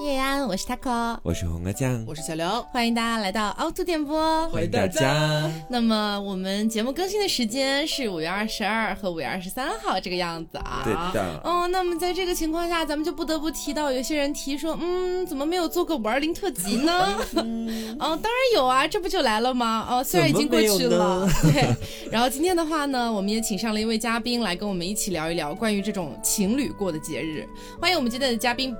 叶安，我是 taco，我是红阿酱，我是小刘，欢迎大家来到凹凸电波，欢迎大家。那么我们节目更新的时间是五月二十二和五月二十三号这个样子啊。对的。哦，那么在这个情况下，咱们就不得不提到有些人提说，嗯，怎么没有做个五二零特辑呢？嗯，当然有啊，这不就来了吗？哦，虽然已经过去了，对。然后今天的话呢，我们也请上了一位嘉宾来跟我们一起聊一聊关于这种情侣过的节日。欢迎我们今天的嘉宾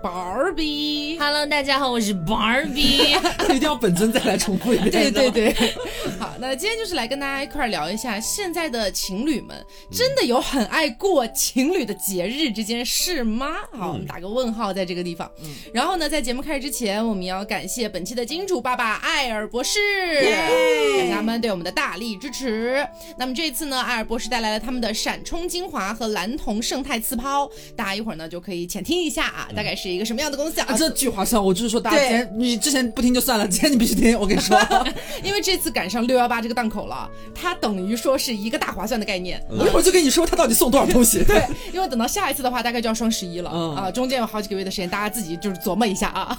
Barbie。Hello，大家好，我是 Barbie。一定要本尊再来重复一遍。对对对，好，那今天就是来跟大家一块聊一下，现在的情侣们真的有很爱过情侣的节日这件事吗？好，我们打个问号在这个地方。嗯，然后呢，在节目开始之前，我们要感谢本期的金主爸爸艾尔博士，感谢他们对我们的大力支持。那么这一次呢，艾尔博士带来了他们的闪充精华和蓝铜胜肽刺抛，大家一会儿呢就可以浅听一下啊，大概是一个什么样的功效啊？这句划算，我就是说，大家你之前不听就算了，今天你必须听。我跟你说，因为这次赶上六幺八这个档口了，它等于说是一个大划算的概念。我一会儿就跟你说，他到底送多少东西。对，因为等到下一次的话，大概就要双十一了啊，中间有好几个月的时间，大家自己就是琢磨一下啊。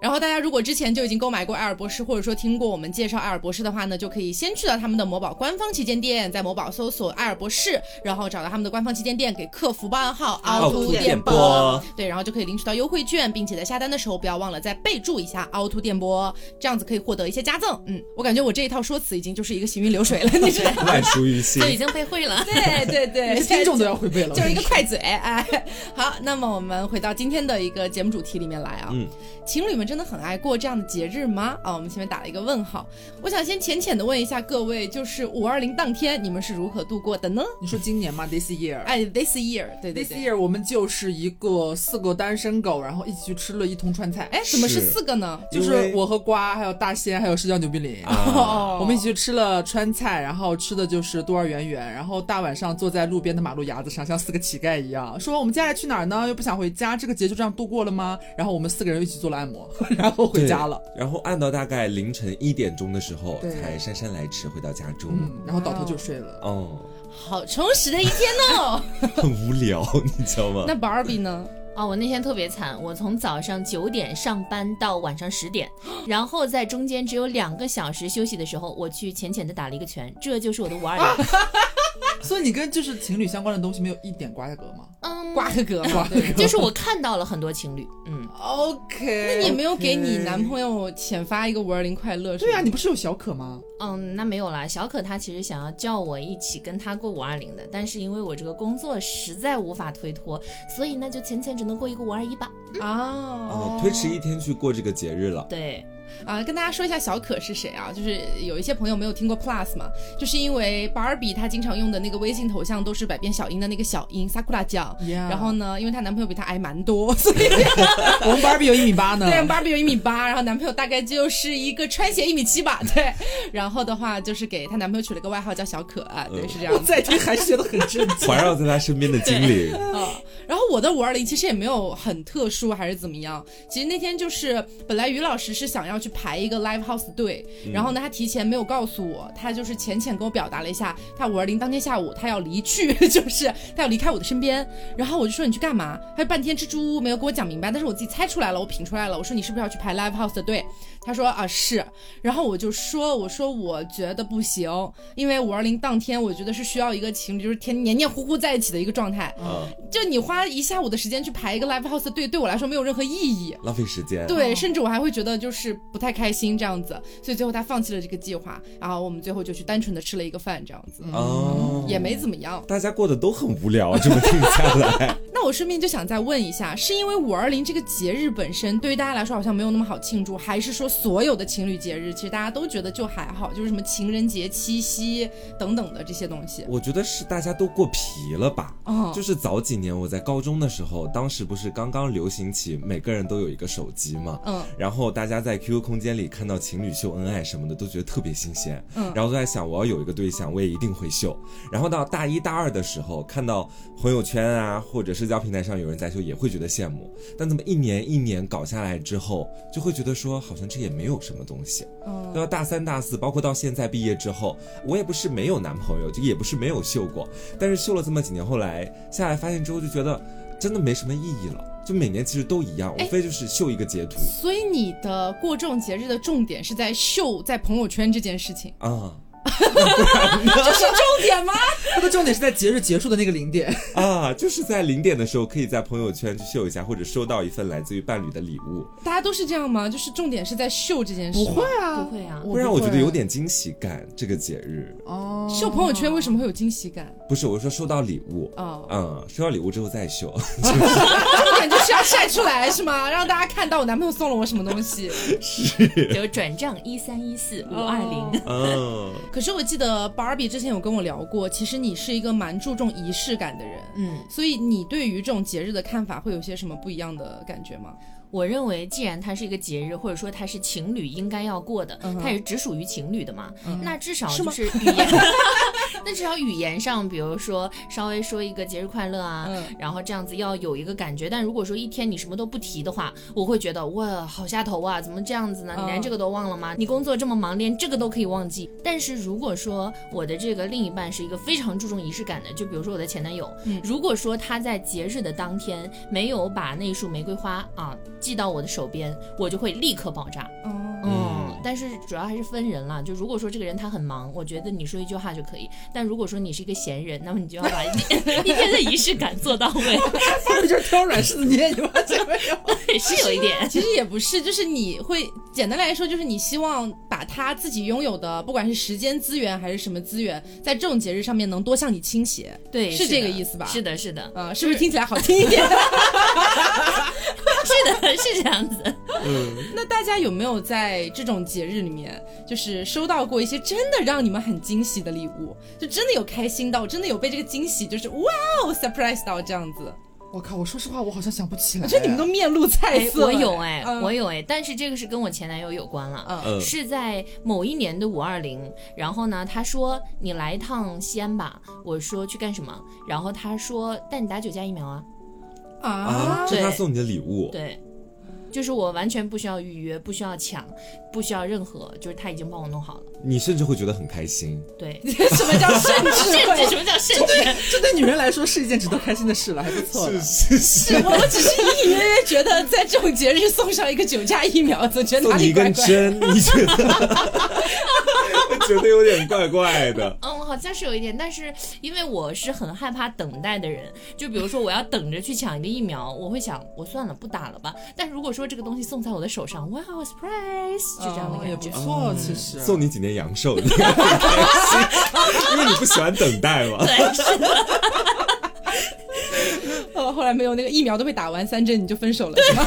然后大家如果之前就已经购买过爱尔博士，或者说听过我们介绍爱尔博士的话呢，就可以先去到他们的某宝官方旗舰店，在某宝搜索爱尔博士，然后找到他们的官方旗舰店，给客服报暗号凹凸电波，对，然后就可以领取到优惠券，并且在下单的时候。不要忘了再备注一下凹凸电波，这样子可以获得一些加赠。嗯，我感觉我这一套说辞已经就是一个行云流水了，你知道吗？万熟于心，就已经背会了。对对对，听众都要会背了，就是一个快嘴。哎，好，那么我们回到今天的一个节目主题里面来啊。嗯，情侣们真的很爱过这样的节日吗？啊，我们前面打了一个问号。我想先浅浅的问一下各位，就是五二零当天你们是如何度过的呢？你说今年吗？This year？哎，This year，对对，This year 我们就是一个四个单身狗，然后一起去吃了一通川菜。哎，怎么是？四个呢，就是我和瓜，还有大仙，还有社交牛逼林，我们一起去吃了川菜，然后吃的就是多儿圆圆，然后大晚上坐在路边的马路牙子上，像四个乞丐一样，说我们接下来去哪儿呢？又不想回家，这个节就这样度过了吗？然后我们四个人一起做了按摩，然后回家了，然后按到大概凌晨一点钟的时候才姗姗来迟回到家中，然后倒头就睡了。哦，好充实的一天哦，很无聊，你知道吗？那 Barbie 呢？啊，我那天特别惨，我从早上九点上班到晚上十点，然后在中间只有两个小时休息的时候，我去浅浅的打了一个拳，这就是我的五二零。所以你跟就是情侣相关的东西没有一点瓜葛吗？嗯，瓜葛吗？就是我看到了很多情侣。嗯，OK。那你没有给你男朋友浅发一个五二零快乐？对啊，你不是有小可吗？嗯，那没有啦。小可他其实想要叫我一起跟他过五二零的，但是因为我这个工作实在无法推脱，所以那就浅浅只能过一个五二一吧。哦，推迟一天去过这个节日了。对。啊，跟大家说一下小可是谁啊？就是有一些朋友没有听过 Plus 嘛，就是因为 Barbie 她经常用的那个微信头像都是百变小樱的那个小樱 Sakura 酱。然后呢，因为她男朋友比她矮蛮多，所以 我们 Barbie 有一米八呢。对，Barbie 有一米八，然后男朋友大概就是一个穿鞋一米七吧。对，然后的话就是给她男朋友取了个外号叫小可啊，对，是这样。再听还是觉得很震惊。环绕在她身边的精灵。啊，然后我的五二零其实也没有很特殊还是怎么样，其实那天就是本来于老师是想要去排一个 live house 队，然后呢，他提前没有告诉我，他就是浅浅跟我表达了一下，他五二零当天下午他要离去，就是他要离开我的身边，然后我就说你去干嘛？他就半天支支吾吾没有跟我讲明白，但是我自己猜出来了，我品出来了，我说你是不是要去排 live house 的队？他说啊是，然后我就说我说我觉得不行，因为五二零当天我觉得是需要一个情侣就是天黏黏糊糊在一起的一个状态，嗯。就你花一下午的时间去排一个 live house 队，对我来说没有任何意义，浪费时间，对，甚至我还会觉得就是不太开心这样子，所以最后他放弃了这个计划，然后我们最后就去单纯的吃了一个饭这样子，哦，也没怎么样，大家过得都很无聊，这么听下来，那我顺便就想再问一下，是因为五二零这个节日本身对于大家来说好像没有那么好庆祝，还是说所有的情侣节日其实大家都觉得就还好，就是什么情人节、七夕等等的这些东西？我觉得是大家都过皮了吧，哦，就是早几年我在高中的时候，当时不是刚刚流行起每个人都有一个手机嘛，嗯，然后大家在空间里看到情侣秀恩爱什么的，都觉得特别新鲜，嗯，然后都在想我要有一个对象，我也一定会秀。然后到大一大二的时候，看到朋友圈啊或者社交平台上有人在秀，也会觉得羡慕。但这么一年一年搞下来之后，就会觉得说好像这也没有什么东西。嗯，到大三大四，包括到现在毕业之后，我也不是没有男朋友，就也不是没有秀过，但是秀了这么几年，后来下来发现之后就觉得真的没什么意义了。就每年其实都一样，无非就是秀一个截图。所以你的过这种节日的重点是在秀在朋友圈这件事情啊。这是重点吗？它的重点是在节日结束的那个零点 啊，就是在零点的时候，可以在朋友圈去秀一下，或者收到一份来自于伴侣的礼物。大家都是这样吗？就是重点是在秀这件事？不会啊，不会啊，不然我觉得有点惊喜感。这个节日哦，秀朋友圈为什么会有惊喜感？不是，我是说收到礼物哦，嗯，收到礼物之后再秀，重点就是要晒出来是吗？让大家看到我男朋友送了我什么东西？是，就转账一三一四五二零。嗯。可是我记得 Barbie 之前有跟我聊过，其实你是一个蛮注重仪式感的人，嗯，所以你对于这种节日的看法会有些什么不一样的感觉吗？我认为，既然它是一个节日，或者说它是情侣应该要过的，它也只属于情侣的嘛，那至少就是语言 那至少语言上，比如说稍微说一个节日快乐啊，然后这样子要有一个感觉。但如果说一天你什么都不提的话，我会觉得哇，好下头啊，怎么这样子呢？你连这个都忘了吗？你工作这么忙，连这个都可以忘记。但是如果说我的这个另一半是一个非常注重仪式感的，就比如说我的前男友，如果说他在节日的当天没有把那束玫瑰花啊。寄到我的手边，我就会立刻爆炸。嗯，但是主要还是分人啦。就如果说这个人他很忙，我觉得你说一句话就可以。但如果说你是一个闲人，那么你就要把一 一天的仪式感做到位。不就是挑软柿子捏你吗？这没有，对，是有一点。其实也不是，就是你会简单来说，就是你希望把他自己拥有的，不管是时间资源还是什么资源，在这种节日上面能多向你倾斜。对，是这个意思吧？是的，是的。啊，是不是听起来好听一点？是的，是这样子。嗯，那大家有没有在这种节日里面，就是收到过一些真的让你们很惊喜的礼物？就真的有开心到，真的有被这个惊喜，就是哇哦，surprise 到这样子。我靠，我说实话，我好像想不起来。我觉得你们都面露菜色。我有哎，我有哎，但是这个是跟我前男友有关了。嗯，是在某一年的五二零，然后呢，他说你来一趟西安吧。我说去干什么？然后他说带你打九价疫苗啊。啊，是他送你的礼物。对。就是我完全不需要预约，不需要抢，不需要任何，就是他已经帮我弄好了。你甚至会觉得很开心。对，什么叫甚至？什么叫甚至？这对女人来说是一件值得开心的事了，还不错。是是是，我只是隐隐约约觉得在这种节日送上一个九价疫苗，总觉得哪里怪怪。针，你觉得？觉得有点怪怪的。嗯，好像是有一点，但是因为我是很害怕等待的人，就比如说我要等着去抢一个疫苗，我会想我算了，不打了吧。但如果说这个东西送在我的手上，哇，surprise，就这样的感觉，不错。其实送你几年阳寿，你很开心，因为你不喜欢等待嘛。对，是的。哦，后来没有那个疫苗都被打完三针，你就分手了，是吗？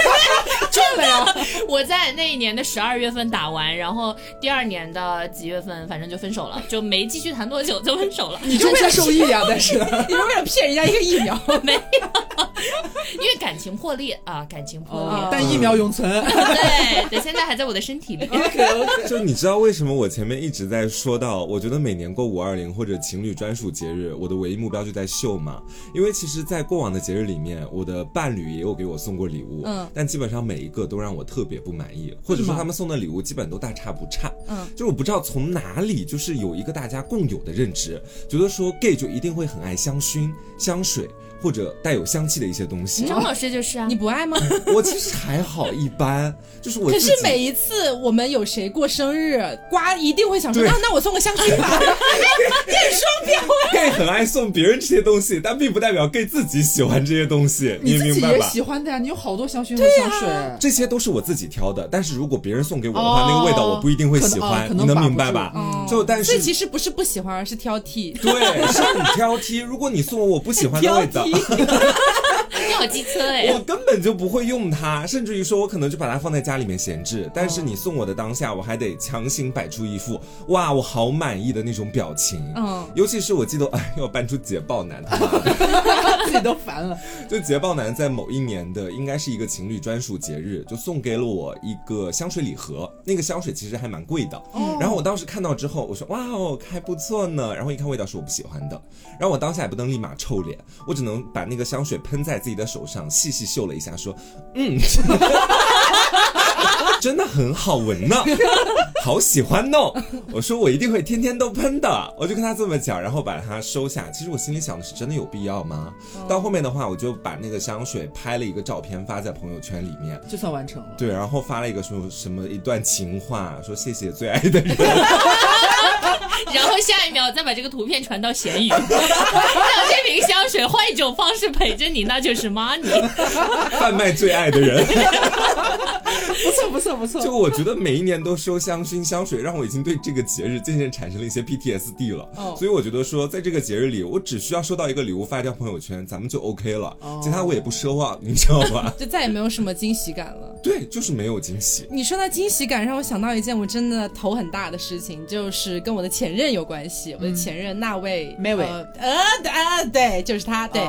赚了呀！我在那一年的十二月份打完，然后第二年的几月份，反正就分手了，就没继续谈多久就分手了。你就为了受益啊？但是 你是为了骗人家一个疫苗？没有，因为感情破裂啊，感情破裂，但疫苗永存。对对，现在还在我的身体里。就你知道为什么我前面一直在说到，我觉得每年过五二零或者情侣专属节日，我的唯一目标就在秀嘛？因为其实，在过往的节日里面，我的伴侣也有给我送过礼物，嗯，但基本上每一个都让我特别不满意，或者说他们送的礼物基本都大差不差，嗯，就是我不知道从哪里，就是有一个大家共有的认知，觉得说 gay 就一定会很爱香薰、香水。或者带有香气的一些东西，张老师就是啊，你不爱吗？我其实还好，一般，就是我。可是每一次我们有谁过生日，瓜一定会想说，那那我送个香薰吧。gay 双标，gay 很爱送别人这些东西，但并不代表 gay 自己喜欢这些东西，你明白吧？喜欢的呀，你有好多香薰和香水，这些都是我自己挑的。但是如果别人送给我的话，那个味道我不一定会喜欢，你能明白吧？就但是，这其实不是不喜欢，而是挑剔。对，是很挑剔。如果你送我我不喜欢的味道。ハハハハ你好机车哎！我根本就不会用它，甚至于说我可能就把它放在家里面闲置。但是你送我的当下，我还得强行摆出一副哇我好满意的那种表情。嗯，尤其是我记得哎要搬出捷豹男，他妈的自己都烦了。就捷豹男在某一年的应该是一个情侣专属节日，就送给了我一个香水礼盒。那个香水其实还蛮贵的。嗯。然后我当时看到之后，我说哇哦还不错呢。然后一看味道是我不喜欢的。然后我当下也不能立马臭脸，我只能把那个香水喷在自己的手上，细细嗅了一下，说：“嗯。” 真的很好闻呢，好喜欢哦。我说我一定会天天都喷的，我就跟他这么讲，然后把它收下。其实我心里想的是，真的有必要吗？到后面的话，我就把那个香水拍了一个照片发在朋友圈里面，就算完成了。对，然后发了一个什么什么一段情话，说谢谢最爱的人。然后下一秒再把这个图片传到闲鱼，让这瓶香水换一种方式陪着你，那就是 money。贩卖最爱的人，不错不错不错。就我觉得每一年都收香薰香水，让我已经对这个节日渐渐产生了一些 PTSD 了。哦。所以我觉得说，在这个节日里，我只需要收到一个礼物发一条朋友圈，咱们就 OK 了。哦。其他我也不奢望，你知道吧？就再也没有什么惊喜感了。对，就是没有惊喜。你说到惊喜感，让我想到一件我真的头很大的事情，就是跟我的前任有关系。我的前任那位，那位，呃，呃，对，就是他，他对。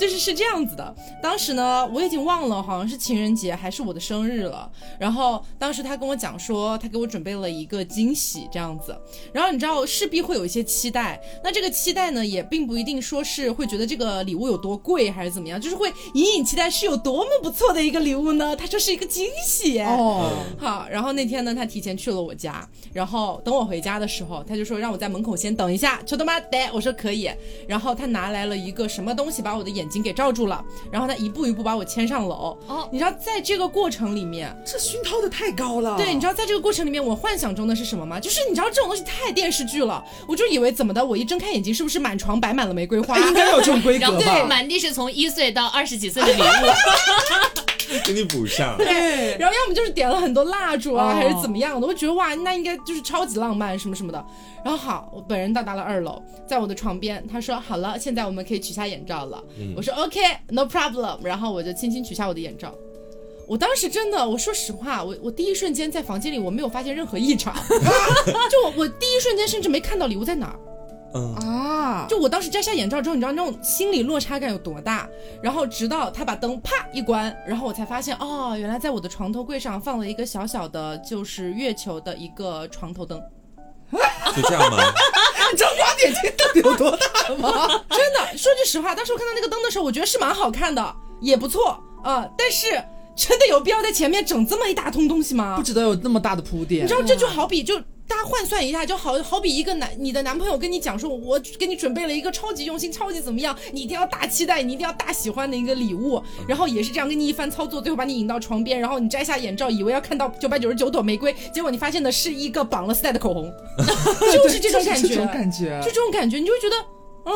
就是是这样子的，当时呢，我已经忘了，好像是情人节还是我的生日了。然后当时他跟我讲说，他给我准备了一个惊喜，这样子。然后你知道，势必会有一些期待。那这个期待呢，也并不一定说是会觉得这个礼物有多贵，还是怎么样，就是会隐隐期待是有多么不错的一个礼物呢？他说是一个惊喜哦。好，然后那天呢，他提前去了我家，然后等我回家的时候，他就说让我在门口先等一下，求他妈的，我说可以。然后他拿来了一个什么东西，把我的眼。已经给罩住了，然后他一步一步把我牵上楼。哦，你知道在这个过程里面，这熏陶的太高了。对，你知道在这个过程里面，我幻想中的是什么吗？就是你知道这种东西太电视剧了，我就以为怎么的，我一睁开眼睛是不是满床摆满了玫瑰花？应该有这种规格吧？对，满地是从一岁到二十几岁的礼物。给你补上。对，然后要么就是点了很多蜡烛啊，还是怎么样的？我觉得哇，那应该就是超级浪漫什么什么的。然后好，我本人到达了二楼，在我的床边，他说好了，现在我们可以取下眼罩了。我说 OK，no problem。然后我就轻轻取下我的眼罩。我当时真的，我说实话，我我第一瞬间在房间里我没有发现任何异常，就我我第一瞬间甚至没看到礼物在哪儿。嗯啊！就我当时摘下眼罩之后，你知道那种心理落差感有多大？然后直到他把灯啪一关，然后我才发现，哦，原来在我的床头柜上放了一个小小的，就是月球的一个床头灯。就这样吗？你知道挖点睛到底有多大吗？真的，说句实话，当时我看到那个灯的时候，我觉得是蛮好看的，也不错啊。但是真的有必要在前面整这么一大通东西吗？不值得有那么大的铺垫。你知道，这就好比就。大家换算一下，就好好比一个男你的男朋友跟你讲说，我给你准备了一个超级用心、超级怎么样，你一定要大期待，你一定要大喜欢的一个礼物，然后也是这样跟你一番操作，最后把你引到床边，然后你摘下眼罩，以为要看到九百九十九朵玫瑰，结果你发现的是一个绑了丝带的口红，就是这种感觉，这种感觉，就这种感觉，你就会觉得啊，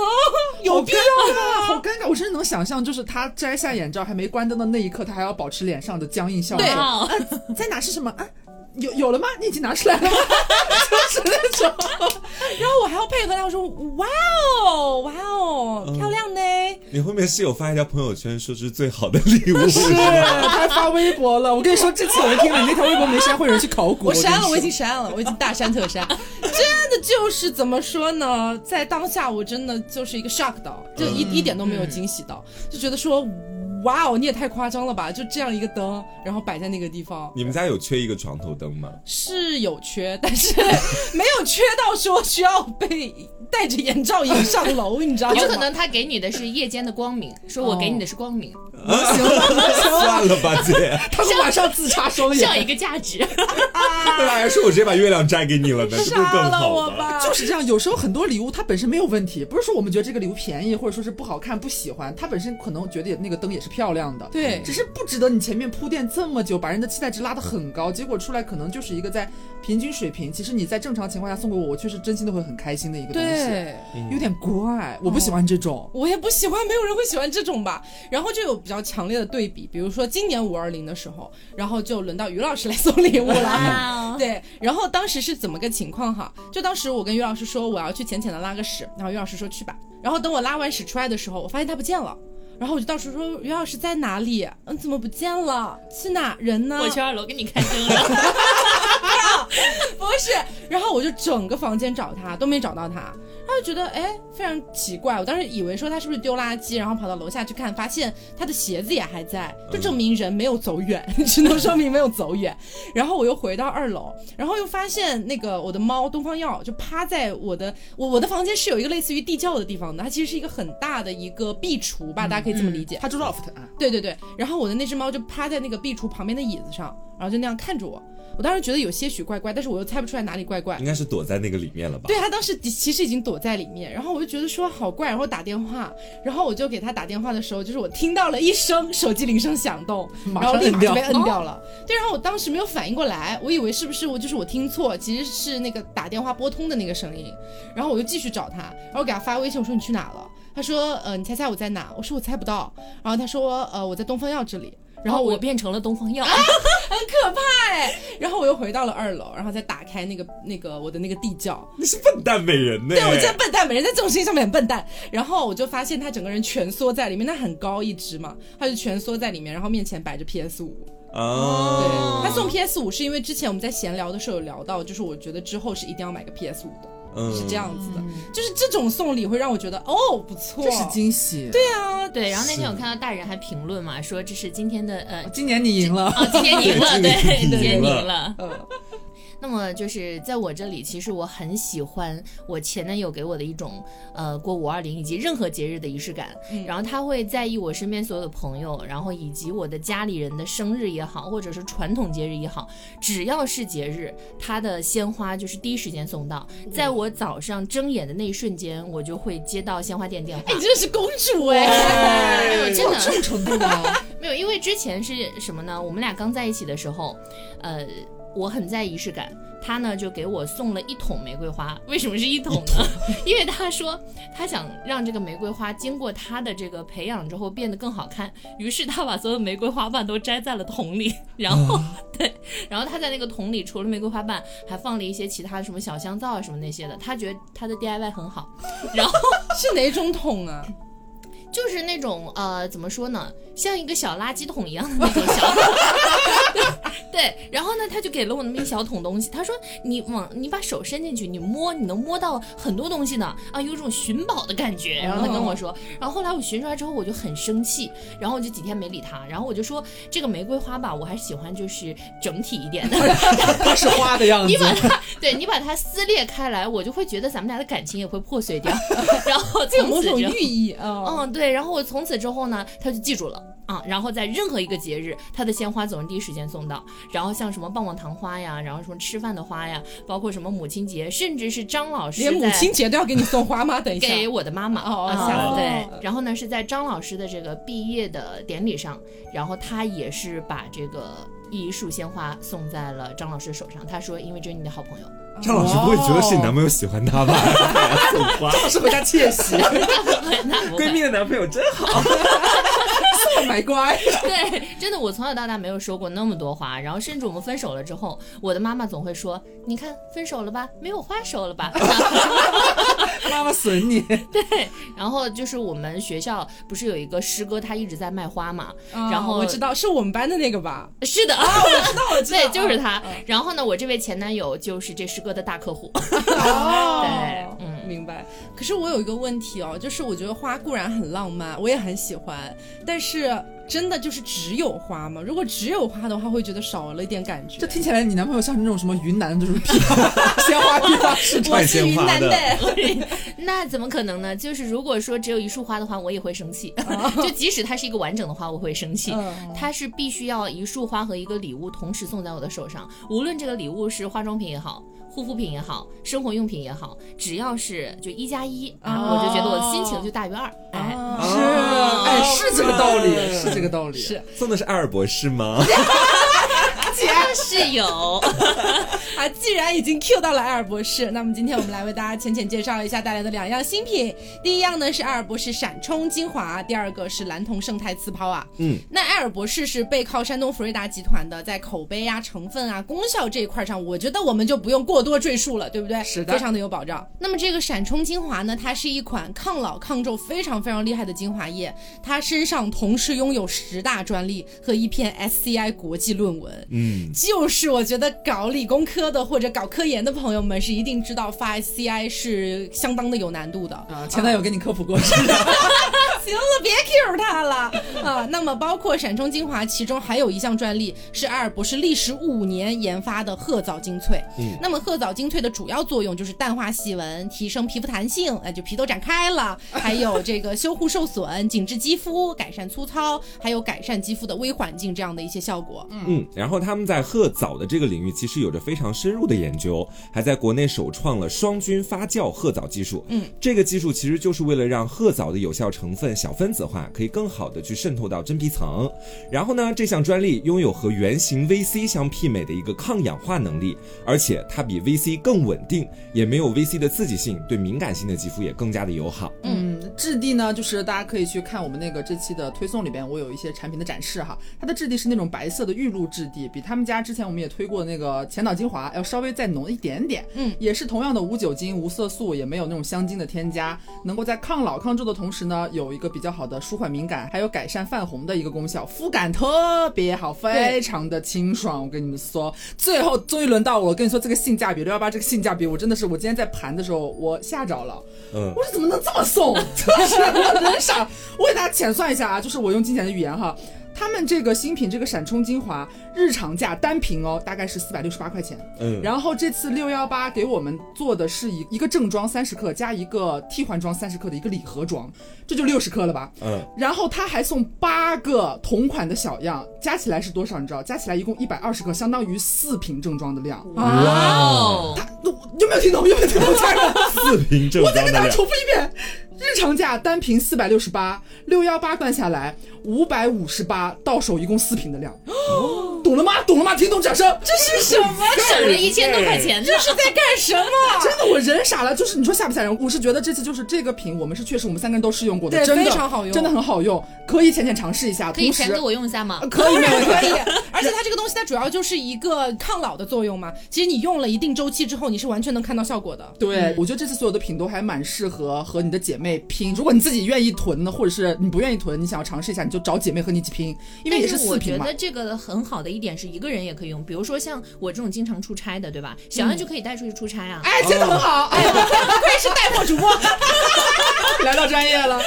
有必要吗？好尴尬，我甚至能想象，就是他摘下眼罩还没关灯的那一刻，他还要保持脸上的僵硬笑容。对，在哪？是什么？啊？有有了吗？你已经拿出来了，就是那种。然后我还要配合他，我说哇哦，哇哦，漂亮呢。你后面是有发一条朋友圈，说这是最好的礼物，是他发微博了。我跟你说，这次有人听了你那条微博没删，会有人去考古。我删了，我已经删了，我已经大删特删。真的就是怎么说呢？在当下，我真的就是一个 shock 到，就一一点都没有惊喜到，就觉得说。哇哦，你也太夸张了吧！就这样一个灯，然后摆在那个地方。你们家有缺一个床头灯吗？是有缺，但是 没有缺到说需要被戴着眼罩引上楼，你知道吗？有可能他给你的是夜间的光明，说我给你的是光明。行了，算了吧，姐。他们晚上自插双眼，像一个价值。对啊，要是我直接把月亮摘给你了呢，这不是更好吗？就是这样，有时候很多礼物它本身没有问题，不是说我们觉得这个礼物便宜，或者说是不好看、不喜欢，它本身可能觉得那个灯也是。漂亮的，对，只是不值得你前面铺垫这么久，把人的期待值拉得很高，结果出来可能就是一个在平均水平。其实你在正常情况下送给我，我确实真心的会很开心的一个东西，对，有点怪，我不喜欢这种，我也不喜欢，没有人会喜欢这种吧。然后就有比较强烈的对比，比如说今年五二零的时候，然后就轮到于老师来送礼物了，对，然后当时是怎么个情况哈？就当时我跟于老师说我要去浅浅的拉个屎，然后于老师说去吧，然后等我拉完屎出来的时候，我发现他不见了。然后我就到处说于老师在哪里？嗯，怎么不见了？去哪人呢？我去二楼给你开灯了。不是，然后我就整个房间找他都没找到他。他就觉得哎非常奇怪，我当时以为说他是不是丢垃圾，然后跑到楼下去看，发现他的鞋子也还在，就证明人没有走远，只能说明没有走远。然后我又回到二楼，然后又发现那个我的猫东方耀就趴在我的我我的房间是有一个类似于地窖的地方的，它其实是一个很大的一个壁橱吧，大家可以这么理解。它住 loft 啊。对对对，然后我的那只猫就趴在那个壁橱旁边的椅子上，然后就那样看着我。我当时觉得有些许怪怪，但是我又猜不出来哪里怪怪。应该是躲在那个里面了吧？对他当时其实已经躲在里面，然后我就觉得说好怪，然后打电话，然后我就给他打电话的时候，就是我听到了一声手机铃声响动，然后立马就被摁掉了。对，然后我当时没有反应过来，我以为是不是我就是我听错，其实是那个打电话拨通的那个声音。然后我就继续找他，然后给他发微信，我说你去哪了？他说呃你猜猜我在哪？我说我猜不到。然后他说呃我在东方药这里。然后我变成了东方药，很可怕哎！然后我又回到了二楼，然后再打开那个那个我的那个地窖。你是笨蛋美人呢？对，我真的笨蛋美人，在这种事情上面很笨蛋。然后我就发现他整个人蜷缩在里面，他很高一只嘛，他就蜷缩在里面，然后面前摆着 PS 五。哦，对，他送 PS 五是因为之前我们在闲聊的时候有聊到，就是我觉得之后是一定要买个 PS 五的。是这样子的，就是这种送礼会让我觉得哦不错，这是惊喜。对啊，对。然后那天我看到大人还评论嘛，说这是今天的呃，今年你赢了，哦，今年你赢了，对，今年你赢了，嗯。那么就是在我这里，其实我很喜欢我前男友给我的一种呃过五二零以及任何节日的仪式感。然后他会在意我身边所有的朋友，然后以及我的家里人的生日也好，或者是传统节日也好，只要是节日，他的鲜花就是第一时间送到。在我早上睁眼的那一瞬间，我就会接到鲜花店电话。你真的是公主哎！真的这种程度吗？没有，因为之前是什么呢？我们俩刚在一起的时候，呃。我很在意仪式感，他呢就给我送了一桶玫瑰花。为什么是一桶呢？因为他说他想让这个玫瑰花经过他的这个培养之后变得更好看，于是他把所有玫瑰花瓣都摘在了桶里，然后 对，然后他在那个桶里除了玫瑰花瓣，还放了一些其他什么小香皂啊什么那些的。他觉得他的 DIY 很好，然后 是哪种桶啊？就是那种呃，怎么说呢，像一个小垃圾桶一样的那种小桶，对。然后呢，他就给了我那么一小桶东西，他说你往你把手伸进去，你摸，你能摸到很多东西呢，啊，有种寻宝的感觉。然后他跟我说，然后后来我寻出来之后，我就很生气，然后我就几天没理他。然后我就说，这个玫瑰花吧，我还是喜欢就是整体一点的，它是花的样子。你把它，对你把它撕裂开来，我就会觉得咱们俩的感情也会破碎掉。然后这有某种寓意嗯，对。对，然后我从此之后呢，他就记住了啊。然后在任何一个节日，他的鲜花总是第一时间送到。然后像什么棒棒糖花呀，然后什么吃饭的花呀，包括什么母亲节，甚至是张老师连母亲节都要给你送花吗？等一下，给我的妈妈哦。对，然后呢是在张老师的这个毕业的典礼上，然后他也是把这个一束鲜花送在了张老师手上。他说，因为这是你的好朋友。张老师不会觉得是你男朋友喜欢他吧？张老师回家窃喜，闺蜜的男朋友真好。买乖，对，真的，我从小到大没有说过那么多话，然后甚至我们分手了之后，我的妈妈总会说：“你看，分手了吧，没有花收了吧？” 妈妈损你。对，然后就是我们学校不是有一个师哥，他一直在卖花嘛，然后我知道是我们班的那个吧？是的啊，我知道，我知道，对，就是他。然后呢，我这位前男友就是这师哥的大客户。哦，对，嗯，明白。可是我有一个问题哦，就是我觉得花固然很浪漫，我也很喜欢，但是。真的就是只有花吗？如果只有花的话，会觉得少了一点感觉。这听起来，你男朋友像是那种什么云南的这种 鲜花批发市场云南的。那怎么可能呢？就是如果说只有一束花的话，我也会生气。就即使它是一个完整的花，我会生气。它是必须要一束花和一个礼物同时送在我的手上，无论这个礼物是化妆品也好。护肤品也好，生活用品也好，只要是就一加一，然后我就觉得我的心情就大于二。哎，是，哎，是这个道理，是这个道理。是送的是艾尔博士吗？是有 啊！既然已经 Q 到了艾尔博士，那么今天我们来为大家浅浅介绍一下带来的两样新品。第一样呢是艾尔博士闪充精华，第二个是蓝铜胜肽次抛啊。嗯，那艾尔博士是背靠山东福瑞达集团的，在口碑啊、成分啊、功效这一块上，我觉得我们就不用过多赘述了，对不对？是的，非常的有保障。那么这个闪充精华呢，它是一款抗老抗皱非常非常厉害的精华液，它身上同时拥有十大专利和一篇 SCI 国际论文。嗯，就是我觉得搞理工科的或者搞科研的朋友们是一定知道发 SCI 是相当的有难度的啊。前男友给你科普过是吧？行了，别 Q 他了啊。那么包括闪充精华，其中还有一项专利是艾尔博士历时五年研发的褐藻精粹。嗯，那么褐藻精粹的主要作用就是淡化细纹、提升皮肤弹性，哎，就皮都展开了，还有这个修护受损、紧致肌肤、改善粗糙，还有改善肌肤的微环境这样的一些效果。嗯，然后他们在褐藻的这个领域其实有着非常深入的研究，还在国内首创了双菌发酵褐藻技术。嗯，这个技术其实就是为了让褐藻的有效成分小分子化，可以更好的去渗透到真皮层。然后呢，这项专利拥有和原型 VC 相媲美的一个抗氧化能力，而且它比 VC 更稳定，也没有 VC 的刺激性，对敏感性的肌肤也更加的友好。嗯，质地呢，就是大家可以去看我们那个这期的推送里边，我有一些产品的展示哈，它的质地是那种白色的玉露质地，比他们家之前我们也推过那个前导精华要稍微再浓一点点。嗯，也是同样的无酒精、无色素，也没有那种香精的添加，能够在抗老抗皱的同时呢，有一个比较好的舒缓敏感，还有改善泛红的一个功效，肤感特别好，非常的清爽。我跟你们说，最后终于轮到我，跟你说这个性价比六幺八这个性价比，我真的是我今天在盘的时候我吓着了。嗯，我说怎么能这么送？真是我人傻。我给大家浅算一下啊，就是我用金钱的语言哈。他们这个新品这个闪充精华日常价单瓶哦，大概是四百六十八块钱。嗯，然后这次六幺八给我们做的是一一个正装三十克加一个替换装三十克的一个礼盒装，这就六十克了吧？嗯，然后他还送八个同款的小样，加起来是多少？你知道？加起来一共一百二十克，相当于四瓶正装的量。哇哦！他有没有听懂？有没有听懂？四瓶正装的量。我再给大家重复一遍。日常价单瓶四百六十八，六幺八算下来五百五十八，到手一共四瓶的量，哦懂了吗？懂了吗？听懂掌声！这是什么？省了一千多块钱，这是在干什么？真的，我人傻了。就是你说吓不吓人？我是觉得这次就是这个品，我们是确实我们三个人都试用过的，真的非常好用，真的很好用，可以浅浅尝试一下。可以先给我用一下吗？可以，可以。而且它这个东西，它主要就是一个抗老的作用嘛。其实你用了一定周期之后，你是完全能看到效果的。对，我觉得这次所有的品都还蛮适合和你的姐妹拼。如果你自己愿意囤呢，或者是你不愿意囤，你想要尝试一下，你就找姐妹和你一起拼，因为也是四瓶嘛。我觉得这个很好的一点是一个人也可以用，比如说像我这种经常出差的，对吧？小安就可以带出去出差啊。哎，真的很好，哎，不愧是带货主播，来到专业了。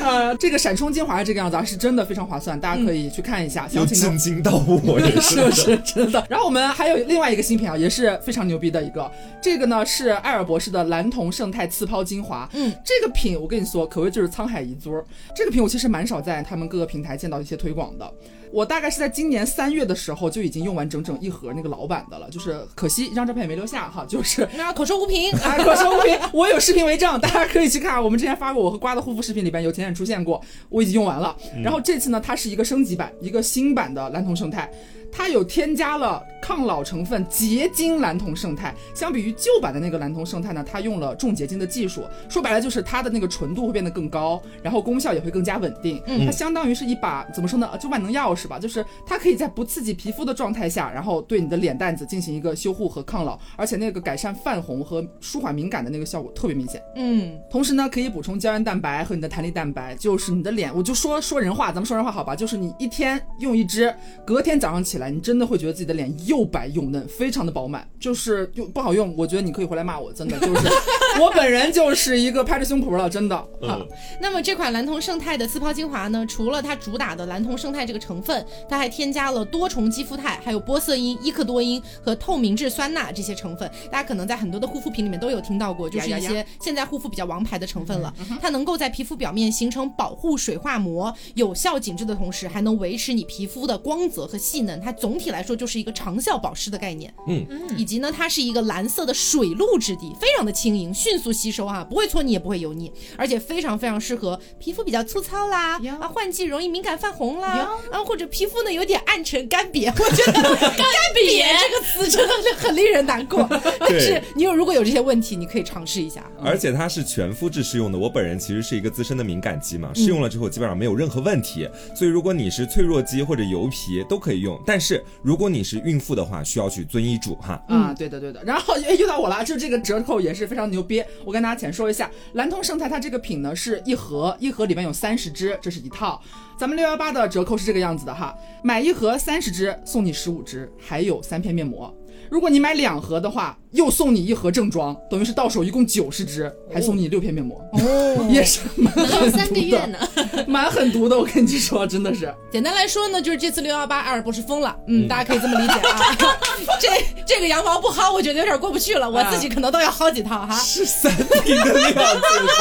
呃，这个闪充精华这个样子啊，是真的非常划算，大家可以去看一下。有震惊到我，是不是真的？然后我们还有另外一个新品啊，也是非常牛逼的一个，这个呢是艾尔博士的蓝铜胜肽次抛精华。嗯，这个品我跟你说，可谓就是沧海一尊。这个品我其实蛮少在他们各个平台见到一些推广的。我大概是在今年三月的时候就已经用完整整一盒那个老版的了，就是可惜一张照片也没留下哈，就是那口说无凭啊，口说无凭，我有视频为证，大家可以去看。我们之前发过我和瓜的护肤视频里边有浅浅出现过，我已经用完了。然后这次呢，它是一个升级版，一个新版的蓝铜胜肽。它有添加了抗老成分结晶蓝铜胜肽，相比于旧版的那个蓝铜胜肽呢，它用了重结晶的技术，说白了就是它的那个纯度会变得更高，然后功效也会更加稳定。嗯，它相当于是一把怎么说呢，就万能钥匙吧，就是它可以在不刺激皮肤的状态下，然后对你的脸蛋子进行一个修护和抗老，而且那个改善泛红和舒缓敏感的那个效果特别明显。嗯，同时呢，可以补充胶原蛋白和你的弹力蛋白，就是你的脸，我就说说人话，咱们说人话好吧，就是你一天用一支，隔天早上起来。你真的会觉得自己的脸又白又嫩，非常的饱满，就是用不好用，我觉得你可以回来骂我，真的就是 我本人就是一个拍着胸脯了，真的。好，那么这款蓝铜胜肽的次抛精华呢，除了它主打的蓝铜胜肽这个成分，它还添加了多重肌肤肽，还有玻色因、伊克多因和透明质酸钠这些成分。大家可能在很多的护肤品里面都有听到过，就是一些现在护肤比较王牌的成分了。它能够在皮肤表面形成保护水化膜，有效紧致的同时，还能维持你皮肤的光泽和细嫩。它总体来说就是一个长效保湿的概念，嗯，以及呢，它是一个蓝色的水露质地，非常的轻盈，迅速吸收哈，不会搓泥也不会油腻，而且非常非常适合皮肤比较粗糙啦，啊，换季容易敏感泛红啦，啊，或者皮肤呢有点暗沉干瘪，我觉得干瘪这个词真的是很令人难过。但是你有如果有这些问题，你可以尝试一下。而且它是全肤质适用的，我本人其实是一个资深的敏感肌嘛，试用了之后基本上没有任何问题，所以如果你是脆弱肌或者油皮都可以用，但是。如果你是孕妇的话，需要去遵医嘱哈。啊，对的对的。然后又到我了，就这个折扣也是非常牛逼。我跟大家浅说一下，蓝通生态它这个品呢是一盒，一盒里面有三十支，这是一套。咱们六幺八的折扣是这个样子的哈，买一盒三十支送你十五支，还有三片面膜。如果你买两盒的话，又送你一盒正装，等于是到手一共九十支，还送你六片面膜哦，也是蛮狠毒的，蛮狠毒的。我跟你说，真的是。简单来说呢，就是这次六幺八阿尔博士疯了，嗯，大家可以这么理解啊。这这个羊毛不薅，我觉得有点过不去了，我自己可能都要薅几套哈。是三瓶的量，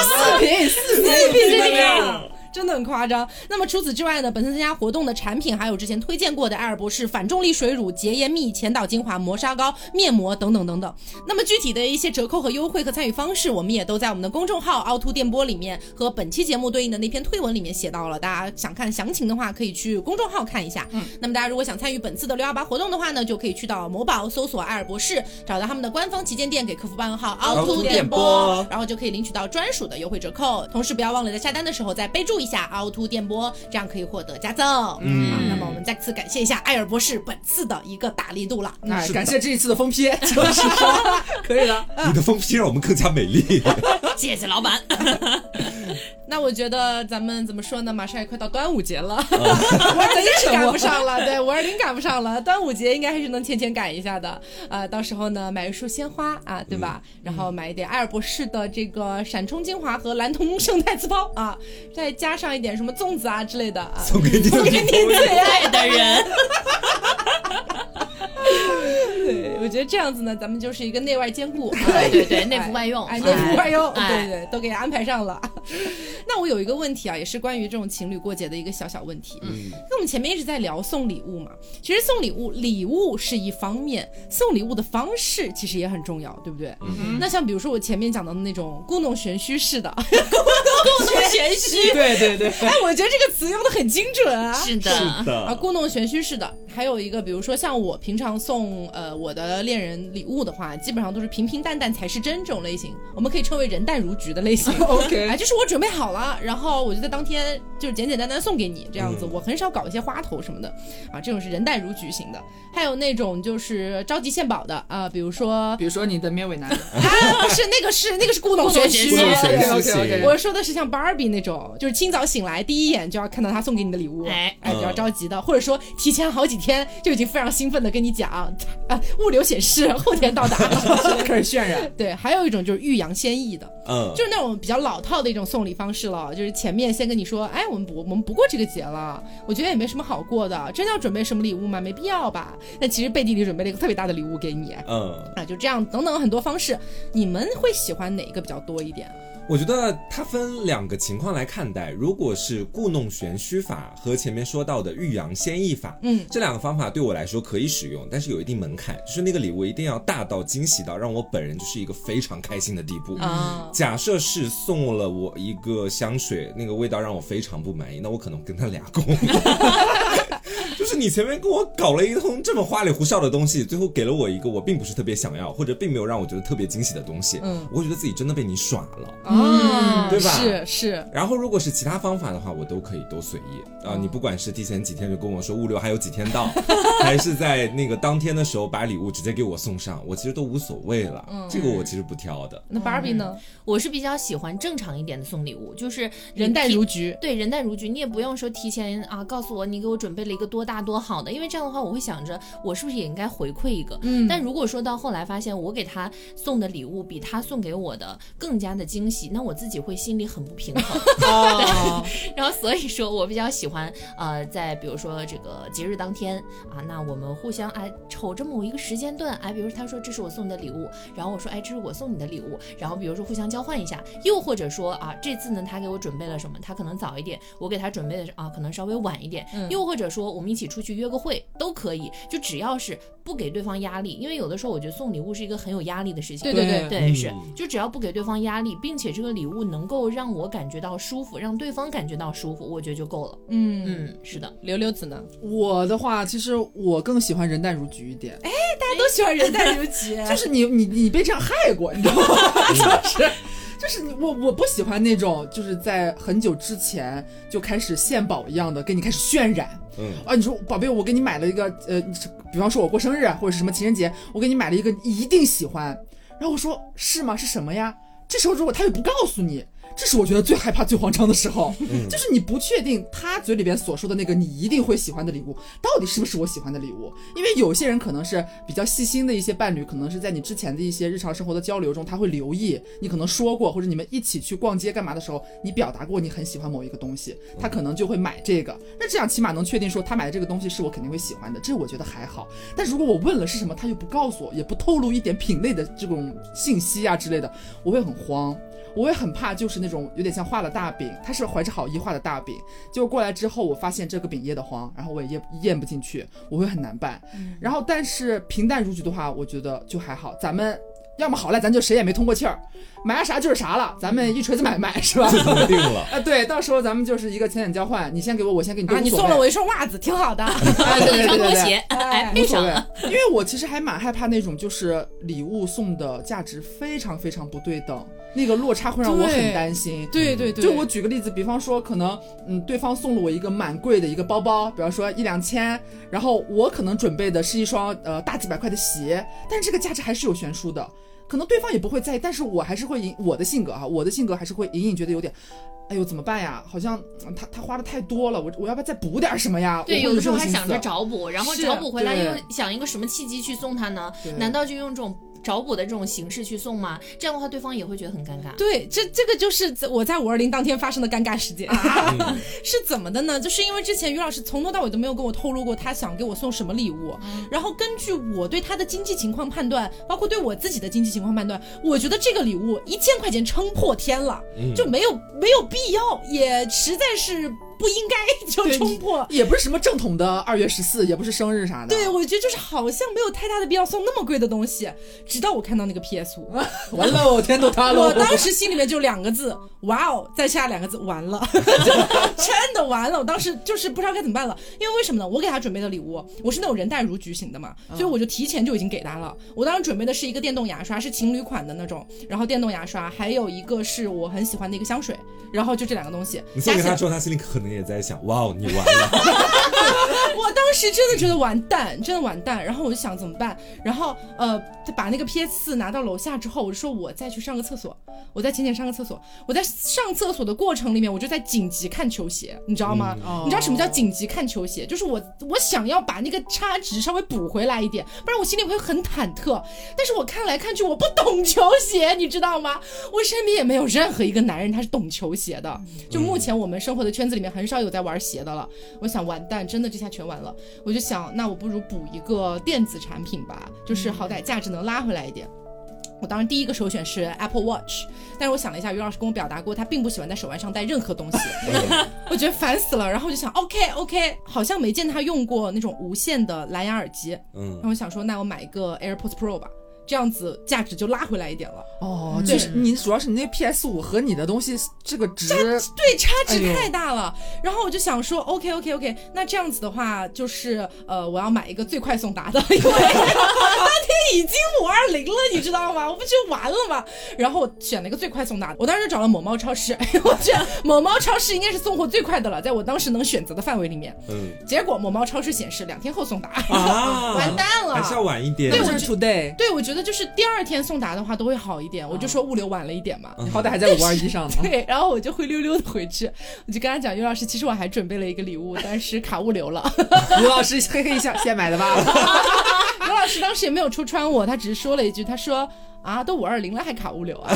四瓶四瓶的量。真的很夸张。那么除此之外呢，本次参加活动的产品还有之前推荐过的爱尔博士反重力水乳、洁颜蜜、前导精华、磨砂膏、面膜等等等等。那么具体的一些折扣和优惠和参与方式，我们也都在我们的公众号凹凸电波里面和本期节目对应的那篇推文里面写到了。大家想看详情的话，可以去公众号看一下。嗯，那么大家如果想参与本次的六幺八活动的话呢，就可以去到某宝搜索爱尔博士，找到他们的官方旗舰店，给客服报个号凹凸电波，然后就可以领取到专属的优惠折扣。同时不要忘了在下单的时候再备注一下凹。凸电波，这样可以获得加赠。嗯，好，那么我们再次感谢一下艾尔博士本次的一个大力度了。那，感谢这一次的封批，就是说可以了。你的封批让我们更加美丽。谢谢老板。那我觉得咱们怎么说呢？马上也快到端午节了，五二零赶不上了。对，五二零赶不上了，端午节应该还是能天天赶一下的。呃，到时候呢，买一束鲜花啊，对吧？然后买一点艾尔博士的这个闪充精华和蓝铜生态糍粑啊，再加上一点什么粽子啊之类的啊，送给你送给你最爱的人。对，我觉得这样子呢，咱们就是一个内外兼顾，对对对，内服外用，哎，内服外用，对对，都给安排上了。那我有一个问题啊，也是关于这种情侣过节的一个小小问题。嗯，那我们前面一直在聊送礼物嘛，其实送礼物，礼物是一方面，送礼物的方式其实也很重要，对不对？嗯那像比如说我前面讲到的那种故弄玄虚式的，故弄玄虚，对对对，哎，我觉得这个词用的很精准啊。是的，是的。啊，故弄玄虚是的，还有一个，比如说像我平常送呃我的恋人礼物的话，基本上都是平平淡淡才是真这种类型，我们可以称为人淡如菊的类型。OK，哎，就是我准备好了，然后我就在当天就是简简单单送给你这样子，我很少搞一些花头什么的啊，这种是人淡如菊型的。还有那种就是着急献宝的啊，比如说，比如说你的面尾男啊，不是那个是那个是故弄玄虚。我说的是像 Barbie 那种，就是清早醒来第一眼就要看到他送给你的礼物，哎哎，比较着急的，或者说提前好几天就已经非常兴奋的跟你讲啊，物流显示后天到达，开始渲染。对，还有一种就是欲扬先抑的，嗯，就是那种比较老套的一种送礼方式了，就是前面先跟你说，哎，我们不我们不过这个节了，我觉得也没什么好过的，真的要准备什么礼物吗？没必要吧。那其实背地里准备了一个特别大的礼物给你，嗯，啊，就这样等等很多方式，你们会喜欢哪一个比较多一点？我觉得它分两个情况来看待。如果是故弄玄虚法和前面说到的欲扬先抑法，嗯，这两个方法对我来说可以使用，但是有一定门槛，就是那个礼物一定要大到惊喜到让我本人就是一个非常开心的地步。啊，假设是送了我一个香水，那个味道让我非常不满意，那我可能跟他俩工。就是你前面跟我搞了一通这么花里胡哨的东西，最后给了我一个我并不是特别想要，或者并没有让我觉得特别惊喜的东西，嗯，我会觉得自己真的被你耍了，嗯，对吧？是是。然后如果是其他方法的话，我都可以都随意啊。你不管是提前几天就跟我说物流还有几天到，还是在那个当天的时候把礼物直接给我送上，我其实都无所谓了。嗯，这个我其实不挑的。那 Barbie 呢？我是比较喜欢正常一点的送礼物，就是人淡如菊。对，人淡如菊，你也不用说提前啊告诉我你给我准备了一个多大多好的，因为这样的话我会想着我是不是也应该回馈一个。嗯。但如果说到后来发现我给他送的礼物比他送给我的更加的惊喜，那我自己会心里很不平衡。哦。然后所以说我比较喜欢呃，在比如说这个节日当天啊，那我们互相哎瞅着某一个时间段哎，比如说他说这是我送你的礼物，然后我说哎这是我送你的礼物，然后比如说互相交换一下，又或者说啊这次呢他给我准备了什么，他可能早一点，我给他准备的啊可能稍微晚一点，又或者说我们一起出去约个会都可以，就只要是不给对方压力，因为有的时候我觉得送礼物是一个很有压力的事情。对对对对是，就只要不给对方压力，并且这个礼物能够让我感觉到舒服，让对方感觉到舒服，我觉得就够了。嗯嗯，是的。刘刘子呢？我的话，其实我更喜欢人淡如菊一点。哎，大家都喜欢人淡如菊，就是你你你被这样害过，你知道吗？就是就是你我我不喜欢那种就是在很久之前就开始献宝一样的给你开始渲染。嗯啊，你说宝贝，我给你买了一个呃，比方说我过生日或者是什么情人节，我给你买了一个一定喜欢，然后我说是吗？是什么呀？这时候如果他又不告诉你。这是我觉得最害怕、最慌张的时候，就是你不确定他嘴里边所说的那个你一定会喜欢的礼物，到底是不是我喜欢的礼物。因为有些人可能是比较细心的一些伴侣，可能是在你之前的一些日常生活的交流中，他会留意你可能说过，或者你们一起去逛街干嘛的时候，你表达过你很喜欢某一个东西，他可能就会买这个。那这样起码能确定说他买的这个东西是我肯定会喜欢的，这我觉得还好。但如果我问了是什么，他又不告诉我，也不透露一点品类的这种信息啊之类的，我会很慌。我也很怕，就是那种有点像画了大饼，他是怀着好意画的大饼，结果过来之后，我发现这个饼噎得慌，然后我也咽咽不进去，我会很难办。然后，但是平淡如菊的话，我觉得就还好。咱们要么好赖，咱就谁也没通过气儿。买啥就是啥了，咱们一锤子买卖是吧？定 了 啊，对，到时候咱们就是一个钱钱交换，你先给我，我先给你。啊，你送了我一双袜子，挺好的。一双拖鞋，哎，无所谓。因为我其实还蛮害怕那种，就是礼物送的价值非常非常不对等，那个落差会让我很担心。对对对。就我举个例子，比方说，可能嗯，对方送了我一个蛮贵的一个包包，比方说一两千，然后我可能准备的是一双呃大几百块的鞋，但是这个价值还是有悬殊的。可能对方也不会在意，但是我还是会隐我的性格哈，我的性格还是会隐隐觉得有点，哎呦怎么办呀？好像他他花的太多了，我我要不要再补点什么呀？对，有的时候还想着找补，然后找补回来又想一个什么契机去送他呢？难道就用这种？找补的这种形式去送吗？这样的话，对方也会觉得很尴尬。对，这这个就是我在五二零当天发生的尴尬事件，是怎么的呢？就是因为之前于老师从头到尾都没有跟我透露过他想给我送什么礼物，然后根据我对他的经济情况判断，包括对我自己的经济情况判断，我觉得这个礼物一千块钱撑破天了，就没有没有必要，也实在是。不应该就冲破，也不是什么正统的二月十四，也不是生日啥的。对，我觉得就是好像没有太大的必要送那么贵的东西。直到我看到那个 PS 五，完了，天都塌了。我当时心里面就两个字，哇哦！再下两个字，完了，真的完了。我当时就是不知道该怎么办了，因为为什么呢？我给他准备的礼物，我是那种人淡如菊型的嘛，所以我就提前就已经给他了。我当时准备的是一个电动牙刷，是情侣款的那种，然后电动牙刷，还有一个是我很喜欢的一个香水，然后就这两个东西。你送给他之后，他心里可能也在想，哇哦，你完了！我当时真的觉得完蛋，真的完蛋。然后我就想怎么办？然后呃，把那个 PS 四拿到楼下之后，我就说我再去上个厕所，我在浅浅上个厕所。我在上厕所的过程里面，我就在紧急看球鞋，你知道吗？你知道什么叫紧急看球鞋？就是我我想要把那个差值稍微补回来一点，不然我心里会很忐忑。但是我看来看去，我不懂球鞋，你知道吗？我身边也没有任何一个男人他是懂球鞋的。就目前我们生活的圈子里面，很少有在玩鞋的了。我想完蛋，真的这下全完了。我就想，那我不如补一个电子产品吧，就是好歹价值能拉回来一点。我当时第一个首选是 Apple Watch，但是我想了一下，于老师跟我表达过，他并不喜欢在手腕上戴任何东西，我觉得烦死了。然后我就想，OK OK，好像没见他用过那种无线的蓝牙耳机，嗯，然后我想说，那我买一个 AirPods Pro 吧。这样子价值就拉回来一点了。哦，就是你主要是你那 PS 五和你的东西这个值对差值太大了，然后我就想说 OK OK OK，那这样子的话就是呃我要买一个最快送达的，因为当天已经五二零了，你知道吗？我不就完了吗？然后我选了一个最快送达的，我当时就找了某猫超市，我觉得某猫超市应该是送货最快的了，在我当时能选择的范围里面，嗯，结果某猫超市显示两天后送达，啊，完蛋了，还是要晚一点，对，我是 today，对我觉得。觉得就是第二天送达的话都会好一点，我就说物流晚了一点嘛，你好歹还在五二一上呢。对，然后我就灰溜溜的回去，我就跟他讲，于老师，其实我还准备了一个礼物，但是卡物流了。于老师嘿嘿一笑，现买的吧？于老师当时也没有戳穿我，他只是说了一句，他说啊，都五二零了还卡物流啊。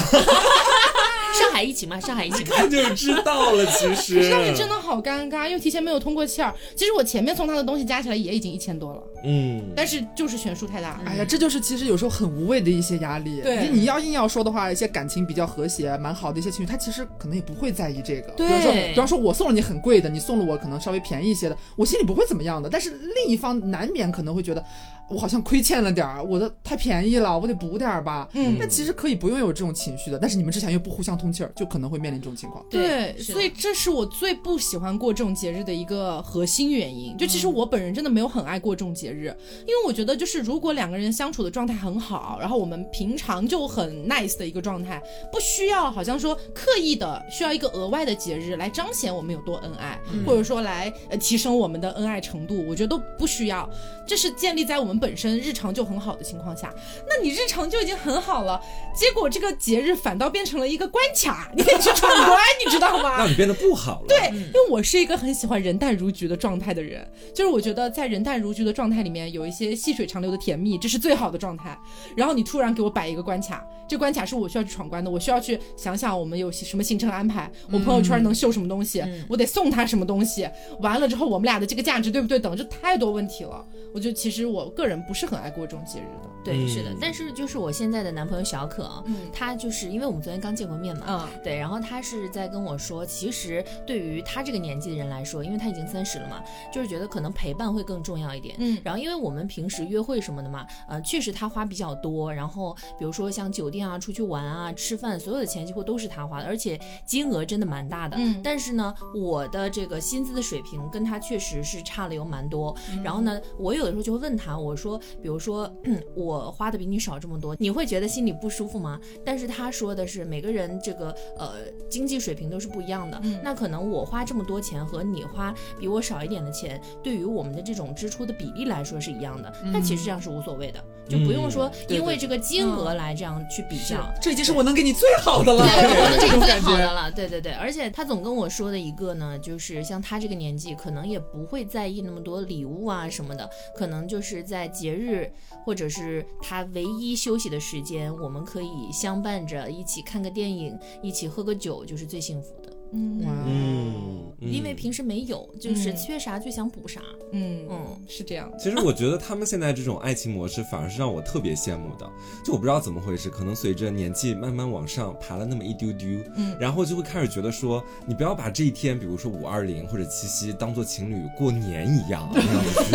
上海疫情嘛，上海疫情，看就知道了。其实 上面真的好尴尬，因为提前没有通过气儿。其实我前面送他的东西加起来也已经一千多了，嗯，但是就是悬殊太大。哎呀，这就是其实有时候很无谓的一些压力。对，你要硬要说的话，一些感情比较和谐、蛮好的一些情侣，他其实可能也不会在意这个。对，比方说，比方说我送了你很贵的，你送了我可能稍微便宜一些的，我心里不会怎么样的。但是另一方难免可能会觉得。我好像亏欠了点儿，我的太便宜了，我得补点儿吧。嗯，那其实可以不用有这种情绪的，但是你们之前又不互相通气儿，就可能会面临这种情况。对，所以这是我最不喜欢过这种节日的一个核心原因。就其实我本人真的没有很爱过这种节日，因为我觉得就是如果两个人相处的状态很好，然后我们平常就很 nice 的一个状态，不需要好像说刻意的需要一个额外的节日来彰显我们有多恩爱，或者说来呃提升我们的恩爱程度，我觉得都不需要。这是建立在我们本身日常就很好的情况下，那你日常就已经很好了，结果这个节日反倒变成了一个关卡，你得去闯关，你知道吗？让你变得不好了。对，因为我是一个很喜欢人淡如菊的状态的人，就是我觉得在人淡如菊的状态里面有一些细水长流的甜蜜，这是最好的状态。然后你突然给我摆一个关卡，这关卡是我需要去闯关的，我需要去想想我们有什么行程安排，我朋友圈能秀什么东西，我得送他什么东西，完了之后我们俩的这个价值对不对等，这太多问题了。我觉得其实我个人不是很爱过这种节日的。对，是的，但是就是我现在的男朋友小可，嗯，他就是因为我们昨天刚见过面嘛，嗯，对，然后他是在跟我说，其实对于他这个年纪的人来说，因为他已经三十了嘛，就是觉得可能陪伴会更重要一点，嗯，然后因为我们平时约会什么的嘛，呃，确实他花比较多，然后比如说像酒店啊、出去玩啊、吃饭，所有的钱几乎都是他花的，而且金额真的蛮大的，嗯，但是呢，我的这个薪资的水平跟他确实是差了有蛮多，然后呢，我有的时候就会问他，我说，比如说我。我花的比你少这么多，你会觉得心里不舒服吗？但是他说的是每个人这个呃经济水平都是不一样的，那可能我花这么多钱和你花比我少一点的钱，对于我们的这种支出的比例来说是一样的，那其实这样是无所谓的，就不用说因为这个金额来这样去比较。这已经是我能给你最好的了，我能给你最好的了。对对对，而且他总跟我说的一个呢，就是像他这个年纪，可能也不会在意那么多礼物啊什么的，可能就是在节日或者是。他唯一休息的时间，我们可以相伴着一起看个电影，一起喝个酒，就是最幸福的。嗯，因为平时没有，就是缺啥就想补啥。嗯嗯，是这样。其实我觉得他们现在这种爱情模式，反而是让我特别羡慕的。就我不知道怎么回事，可能随着年纪慢慢往上爬了那么一丢丢，嗯，然后就会开始觉得说，你不要把这一天，比如说五二零或者七夕，当做情侣过年一样那样的去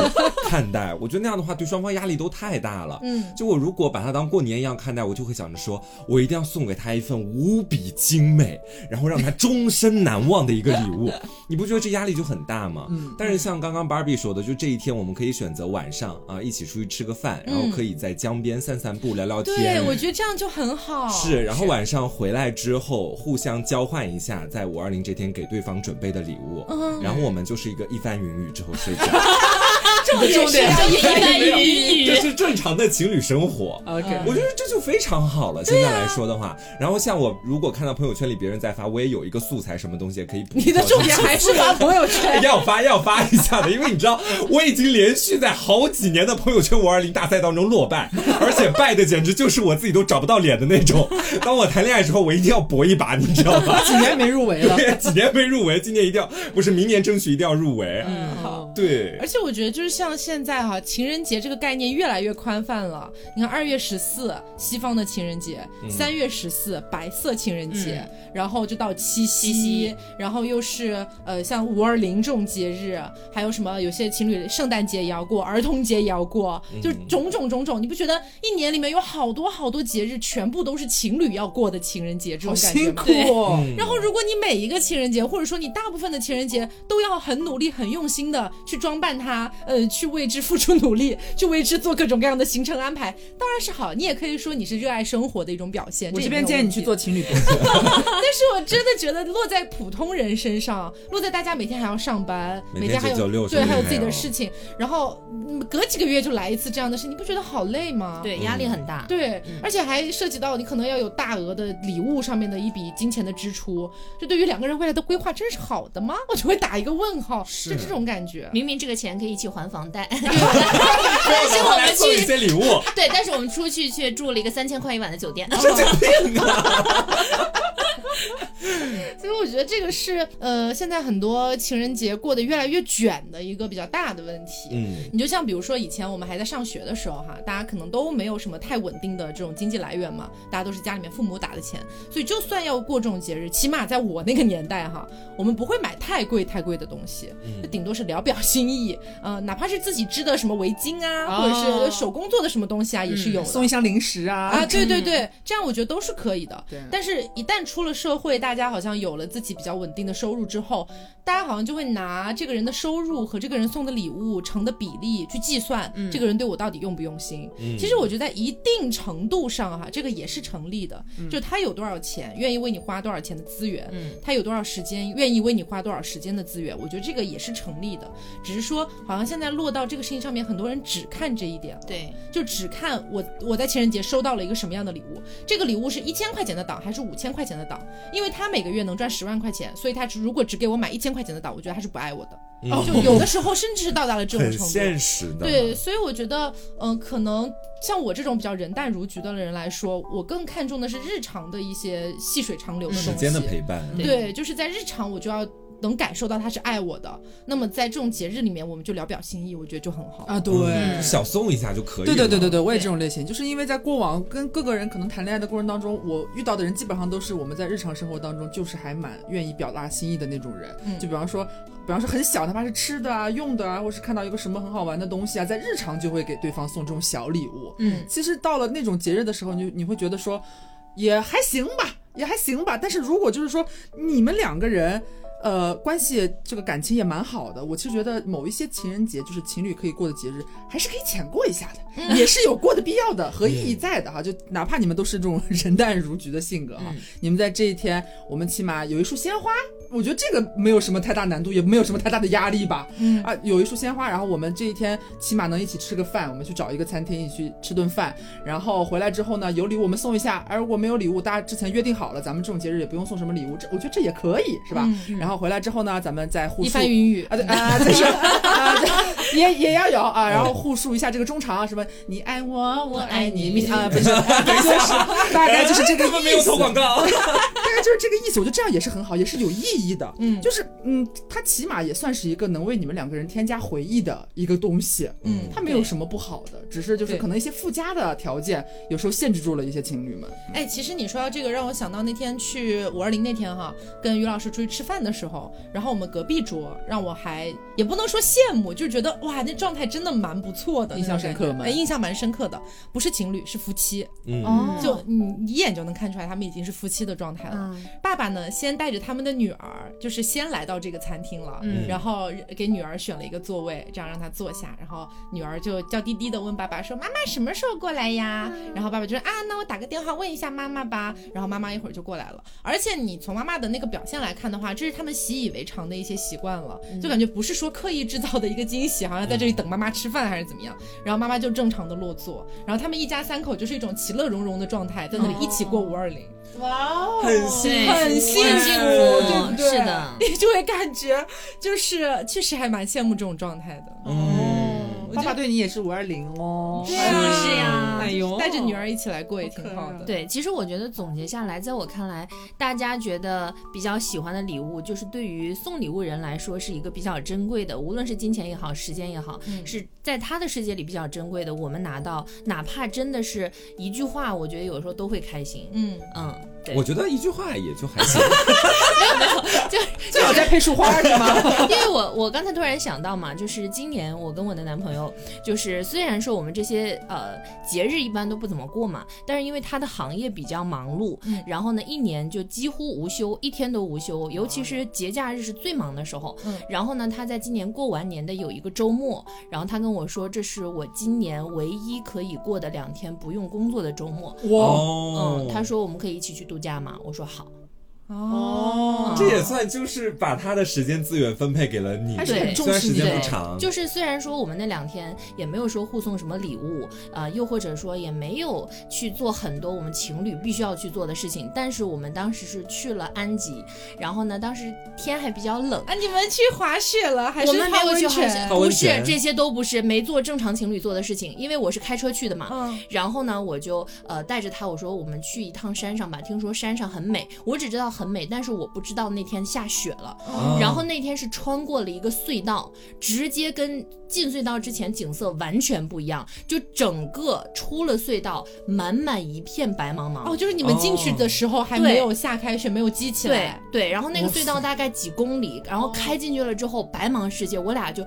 看待。我觉得那样的话，对双方压力都太大了。嗯，就我如果把它当过年一样看待，我就会想着说，我一定要送给他一份无比精美，然后让他终身。难忘的一个礼物，你不觉得这压力就很大吗？嗯。但是像刚刚 Barbie 说的，就这一天我们可以选择晚上啊，一起出去吃个饭，然后可以在江边散散步、聊聊天。对，我觉得这样就很好。是，然后晚上回来之后，互相交换一下在五二零这天给对方准备的礼物，然后我们就是一个一番云雨之后睡觉。重点，这是正常的情侣生活。OK，我觉得这就非常好了。现在来说的话，然后像我如果看到朋友圈里别人在发，我也有一个素材。什么东西也可以补？你的重点还是发朋友圈，要发要发一下的，因为你知道我已经连续在好几年的朋友圈五二零大赛当中落败，而且败的简直就是我自己都找不到脸的那种。当我谈恋爱之后，我一定要搏一把，你知道吗？几年没入围了，几年没入围，今年一定要，不是明年争取一定要入围。嗯，好，对。而且我觉得就是像现在哈，情人节这个概念越来越宽泛了。你看二月十四西方的情人节，三月十四白色情人节，然后就到七夕。然后又是呃，像五二零这种节日，还有什么？有些情侣圣诞节也要过，儿童节也要过，就种种种种。你不觉得一年里面有好多好多节日，全部都是情侣要过的情人节这种感觉。然后，如果你每一个情人节，或者说你大部分的情人节，都要很努力、很用心的去装扮它，呃，去为之付出努力，去为之做各种各样的行程安排，当然是好。你也可以说你是热爱生活的一种表现。我这边建议你去做情侣博主。但是我真的觉得落。在普通人身上，落在大家每天还要上班，每天还有对，还有自己的事情，然后隔几个月就来一次这样的事，你不觉得好累吗？对，压力很大。对，而且还涉及到你可能要有大额的礼物上面的一笔金钱的支出，这对于两个人未来的规划真是好的吗？我就会打一个问号，是这种感觉。明明这个钱可以一起还房贷，但是我们去一些礼物，对，但是我们出去却住了一个三千块一晚的酒店，神经病啊！所以我觉得这个是呃，现在很多情人节过得越来越卷的一个比较大的问题。嗯，你就像比如说以前我们还在上学的时候哈，大家可能都没有什么太稳定的这种经济来源嘛，大家都是家里面父母打的钱，所以就算要过这种节日，起码在我那个年代哈，我们不会买太贵太贵的东西，就顶多是聊表心意，呃，哪怕是自己织的什么围巾啊，或者是手工做的什么东西啊，也是有送一箱零食啊。啊，对对对，这样我觉得都是可以的。对，但是一旦出了社社会大家好像有了自己比较稳定的收入之后，大家好像就会拿这个人的收入和这个人送的礼物成的比例去计算，这个人对我到底用不用心。其实我觉得在一定程度上哈，这个也是成立的，就他有多少钱，愿意为你花多少钱的资源，他有多少时间，愿意为你花多少时间的资源，我觉得这个也是成立的。只是说，好像现在落到这个事情上面，很多人只看这一点，对，就只看我我在情人节收到了一个什么样的礼物，这个礼物是一千块钱的档还是五千块钱的档？因为他每个月能赚十万块钱，所以他如果只给我买一千块钱的岛，我觉得他是不爱我的。就有的时候甚至是到达了这种程度，现实的。对，所以我觉得，嗯，可能像我这种比较人淡如菊的人来说，我更看重的是日常的一些细水长流的东西，时间的陪伴。对，就是在日常我就要。能感受到他是爱我的，那么在这种节日里面，我们就聊表心意，我觉得就很好啊。对，小送一下就可以。对对对对对，我也这种类型，就是因为在过往跟各个人可能谈恋爱的过程当中，我遇到的人基本上都是我们在日常生活当中就是还蛮愿意表达心意的那种人。就比方说，比方说很小，哪怕是吃的啊、用的啊，或是看到一个什么很好玩的东西啊，在日常就会给对方送这种小礼物。嗯，其实到了那种节日的时候，你你会觉得说也还行吧，也还行吧。但是如果就是说你们两个人。呃，关系这个感情也蛮好的。我其实觉得某一些情人节，就是情侣可以过的节日，还是可以浅过一下的，也是有过的必要的和意义在的哈。就哪怕你们都是这种 人淡如菊的性格哈，你们在这一天，我们起码有一束鲜花。我觉得这个没有什么太大难度，也没有什么太大的压力吧。嗯啊，有一束鲜花，然后我们这一天起码能一起吃个饭，我们去找一个餐厅一起去吃顿饭，然后回来之后呢，有礼物我们送一下，而如果没有礼物，大家之前约定好了，咱们这种节日也不用送什么礼物，这我觉得这也可以，是吧？然后回来之后呢，咱们再互一番云雨啊，对啊，再说 啊，也也要有啊，然后互述一下这个衷肠，什么你爱我，我爱你，啊，不 是，大概就是这个意思。没有投广告，大概就是这个意思。我觉得这样也是很好，也是有意义的，嗯，就是。嗯，它起码也算是一个能为你们两个人添加回忆的一个东西。嗯，它没有什么不好的，只是就是可能一些附加的条件，有时候限制住了一些情侣们。哎，其实你说到这个，让我想到那天去五二零那天哈，跟于老师出去吃饭的时候，然后我们隔壁桌，让我还也不能说羡慕，就觉得哇，那状态真的蛮不错的，印象深刻吗？哎，印象蛮深刻的，不是情侣，是夫妻。嗯，就你一眼就能看出来，他们已经是夫妻的状态了。爸爸呢，先带着他们的女儿，就是先。来到这个餐厅了，然后给女儿选了一个座位，这样让她坐下。然后女儿就娇滴滴的问爸爸说：“妈妈什么时候过来呀？”然后爸爸就说：“啊，那我打个电话问一下妈妈吧。”然后妈妈一会儿就过来了。而且你从妈妈的那个表现来看的话，这是他们习以为常的一些习惯了，就感觉不是说刻意制造的一个惊喜，好像在这里等妈妈吃饭还是怎么样。然后妈妈就正常的落座，然后他们一家三口就是一种其乐融融的状态，在那里一起过五二零。哇哦，很幸很幸福，对不对？是的，你就会感觉就是确实还蛮羡慕这种状态的。嗯，爸爸对你也是五二零哦，是呀，哎呦，带着女儿一起来过也挺好的。对，其实我觉得总结下来，在我看来，大家觉得比较喜欢的礼物，就是对于送礼物人来说是一个比较珍贵的，无论是金钱也好，时间也好，是在他的世界里比较珍贵的。我们拿到，哪怕真的是一句话，我觉得有时候都会开心。嗯嗯。我觉得一句话也就还行，没有没有，就最好再配束花是吗？因为我我刚才突然想到嘛，就是今年我跟我的男朋友，就是虽然说我们这些呃节日一般都不怎么过嘛，但是因为他的行业比较忙碌，然后呢一年就几乎无休，一天都无休，尤其是节假日是最忙的时候。嗯然后呢，他在今年过完年的有一个周末，然后他跟我说，这是我今年唯一可以过的两天不用工作的周末。哇，嗯，他说我们可以一起去。度假嘛，我说好。哦，这也算就是把他的时间资源分配给了你，对，虽然时间不长，就是虽然说我们那两天也没有说互送什么礼物，啊，又或者说也没有去做很多我们情侣必须要去做的事情，但是我们当时是去了安吉，然后呢，当时天还比较冷啊，你们去滑雪了还是泡温泉？不是，这些都不是，没做正常情侣做的事情，因为我是开车去的嘛，嗯，然后呢，我就呃带着他，我说我们去一趟山上吧，听说山上很美，我只知道很美，但是我不知道那天下雪了，然后那天是穿过了一个隧道，直接跟。进隧道之前景色完全不一样，就整个出了隧道，满满一片白茫茫。哦，就是你们进去的时候还没有下开雪，没有积起来。对对，然后那个隧道大概几公里，然后开进去了之后，白茫世界，我俩就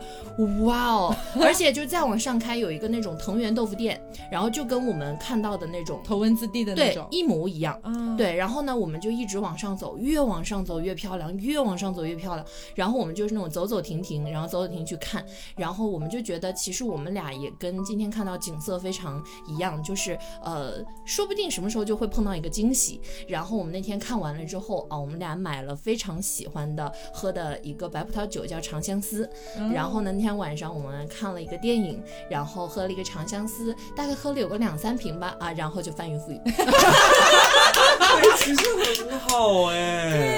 哇哦！而且就再往上开，有一个那种藤原豆腐店，然后就跟我们看到的那种头文字 D 的那种一模一样。对，然后呢，我们就一直往上走。走，越往上走越漂亮，越往上走越漂亮。然后我们就是那种走走停停，然后走走停去看，然后我们就觉得其实我们俩也跟今天看到景色非常一样，就是呃，说不定什么时候就会碰到一个惊喜。然后我们那天看完了之后啊，我们俩买了非常喜欢的喝的一个白葡萄酒，叫长相思。然后呢，那天晚上我们看了一个电影，然后喝了一个长相思，大概喝了有个两三瓶吧啊，然后就翻云覆雨。其实很好哎。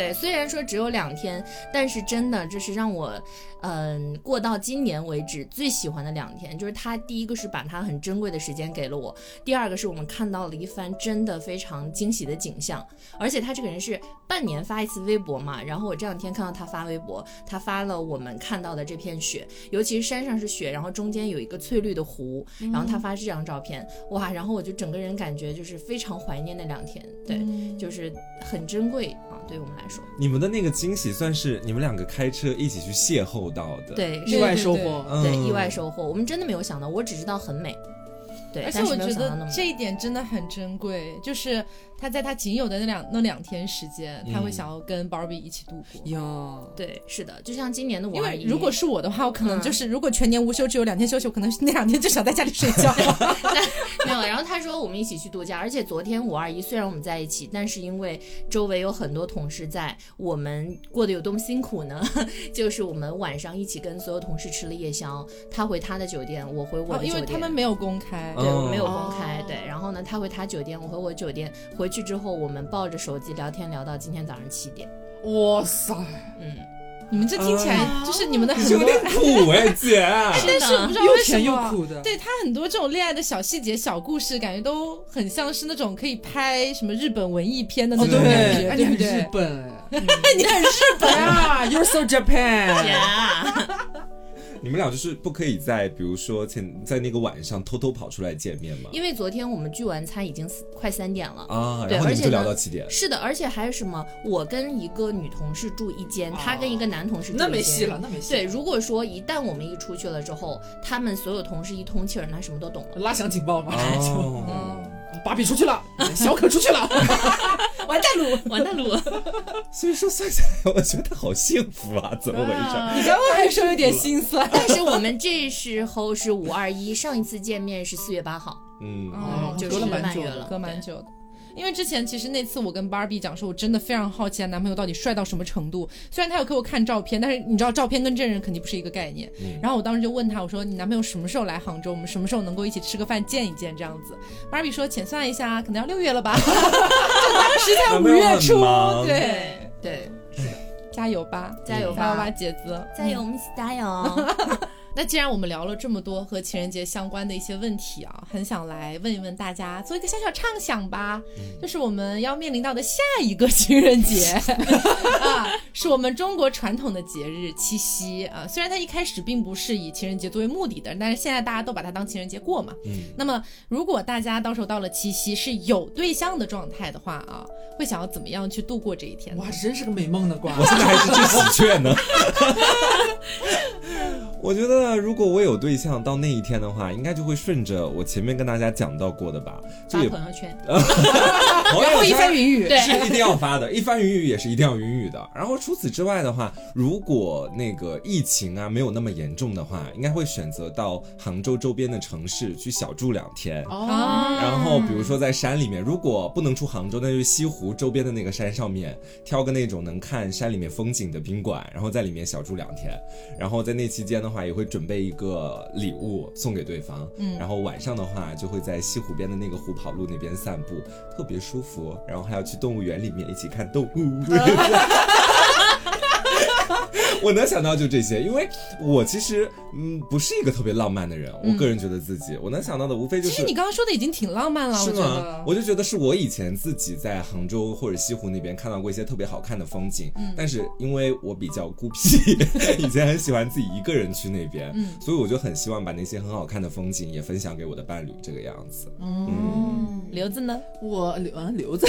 对虽然说只有两天，但是真的这是让我。嗯，过到今年为止最喜欢的两天，就是他第一个是把他很珍贵的时间给了我，第二个是我们看到了一番真的非常惊喜的景象。而且他这个人是半年发一次微博嘛，然后我这两天看到他发微博，他发了我们看到的这片雪，尤其是山上是雪，然后中间有一个翠绿的湖，然后他发这张照片，哇，然后我就整个人感觉就是非常怀念那两天，对，就是很珍贵啊，对我们来说。你们的那个惊喜算是你们两个开车一起去邂逅。到的。对意外收获，对意外收获，我们真的没有想到，我只知道很美，对，而且我觉得这一点真的很珍贵，就是。他在他仅有的那两那两天时间，他会想要跟 Barbie 一起度过。哟，对，是的，就像今年的五二一。如果是我的话，我可能就是如果全年无休，只有两天休息，我可能那两天就想在家里睡觉。没有，然后他说我们一起去度假，而且昨天五二一虽然我们在一起，但是因为周围有很多同事在，我们过得有多么辛苦呢？就是我们晚上一起跟所有同事吃了夜宵，他回他的酒店，我回我的酒店，因为他们没有公开，对，我没有公开，对，然后呢，他回他酒店，我回我酒店，回。去之后，我们抱着手机聊天聊到今天早上七点。哇塞，嗯，你们这听起来就是你们的很有点苦哎，姐。但是我不知道为什么，又甜又苦的。对他很多这种恋爱的小细节、小故事，感觉都很像是那种可以拍什么日本文艺片的那种感觉，对不对？日本，你很日本啊，You're so Japan。你们俩就是不可以在，比如说前在那个晚上偷偷跑出来见面吗？因为昨天我们聚完餐已经快三点了啊，对，而且就聊到七点。是的，而且还有什么？我跟一个女同事住一间，他跟一个男同事住一间，那没戏了，那没戏。对，如果说一旦我们一出去了之后，他们所有同事一通气儿，那什么都懂了，拉响警报嘛。哦。芭比出去了，小可出去了，完蛋鲁，完蛋鲁。所以说算下来，我觉得好幸福啊，怎么回事？你刚刚还说有点心酸，但是我们这时候是五二一，上一次见面是四月八号，嗯，隔了蛮久了，隔蛮久的。因为之前其实那次我跟 Barbie 讲说，我真的非常好奇她男朋友到底帅到什么程度。虽然他有给我看照片，但是你知道照片跟真人肯定不是一个概念。然后我当时就问他，我说你男朋友什么时候来杭州？我们什么时候能够一起吃个饭见一见这样子？？Barbie 说浅算一下，可能要六月了吧。就当时在五月初，对对，加油吧，加油吧，吧，姐子，加油，我们一起加油。那既然我们聊了这么多和情人节相关的一些问题啊，很想来问一问大家，做一个小小畅想吧，就是我们要面临到的下一个 情人节 啊，是我们中国传统的节日七夕啊。虽然它一开始并不是以情人节作为目的的，但是现在大家都把它当情人节过嘛。嗯。那么，如果大家到时候到了七夕是有对象的状态的话啊，会想要怎么样去度过这一天？哇，真是个美梦呢瓜！我现在还是去喜鹊呢。我觉得，如果我有对象到那一天的话，应该就会顺着我前面跟大家讲到过的吧，发朋友圈，然后一番云雨，是一定要发的，一番云雨也是一定要云雨的。然后除此之外的话，如果那个疫情啊没有那么严重的话，应该会选择到杭州周边的城市去小住两天。哦，然后比如说在山里面，如果不能出杭州，那就西湖周边的那个山上面挑个那种能看山里面风景的宾馆，然后在里面小住两天。然后在那期间呢。话也会准备一个礼物送给对方，嗯，然后晚上的话就会在西湖边的那个虎跑路那边散步，特别舒服，然后还要去动物园里面一起看动物。我能想到就这些，因为我其实嗯不是一个特别浪漫的人，我个人觉得自己我能想到的无非就是。其实你刚刚说的已经挺浪漫了，是吗？我就觉得是我以前自己在杭州或者西湖那边看到过一些特别好看的风景，但是因为我比较孤僻，以前很喜欢自己一个人去那边，所以我就很希望把那些很好看的风景也分享给我的伴侣，这个样子。嗯，刘子呢？我刘啊刘子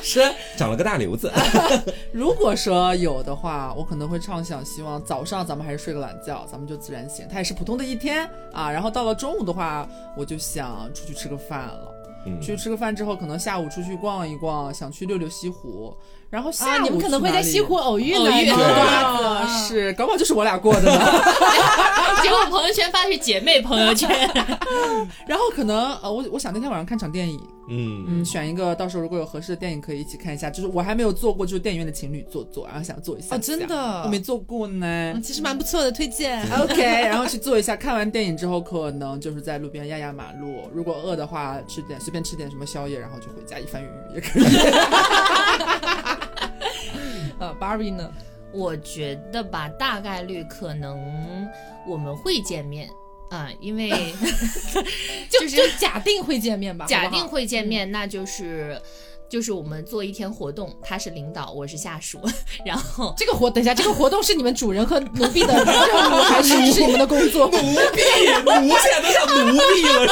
是 长了个大瘤子。如果说有的话，我可能会。畅想希望早上咱们还是睡个懒觉，咱们就自然醒。它也是普通的一天啊。然后到了中午的话，我就想出去吃个饭了。去吃个饭之后，可能下午出去逛一逛，想去溜溜西湖。然后下午你们可能会在西湖偶遇呢，是，搞不好就是我俩过的呢。结果朋友圈发的是姐妹朋友圈，然后可能呃，我我想那天晚上看场电影，嗯嗯，选一个，到时候如果有合适的电影可以一起看一下。就是我还没有做过，就是电影院的情侣做做，然后想做一下。哦，真的，我没做过呢，其实蛮不错的，推荐。OK，然后去做一下。看完电影之后，可能就是在路边压压马路，如果饿的话，吃点随便吃点什么宵夜，然后就回家一番云雨也可以。呃，Barbie 呢？我觉得吧，大概率可能我们会见面啊，因为 就就假定会见面吧，假定会见面，那就是就是我们做一天活动，他是领导，我是下属，然后这个活，等一下，这个活动是你们主人和奴婢的任务，还是是你们的工作？奴婢，奴现在都叫奴婢了，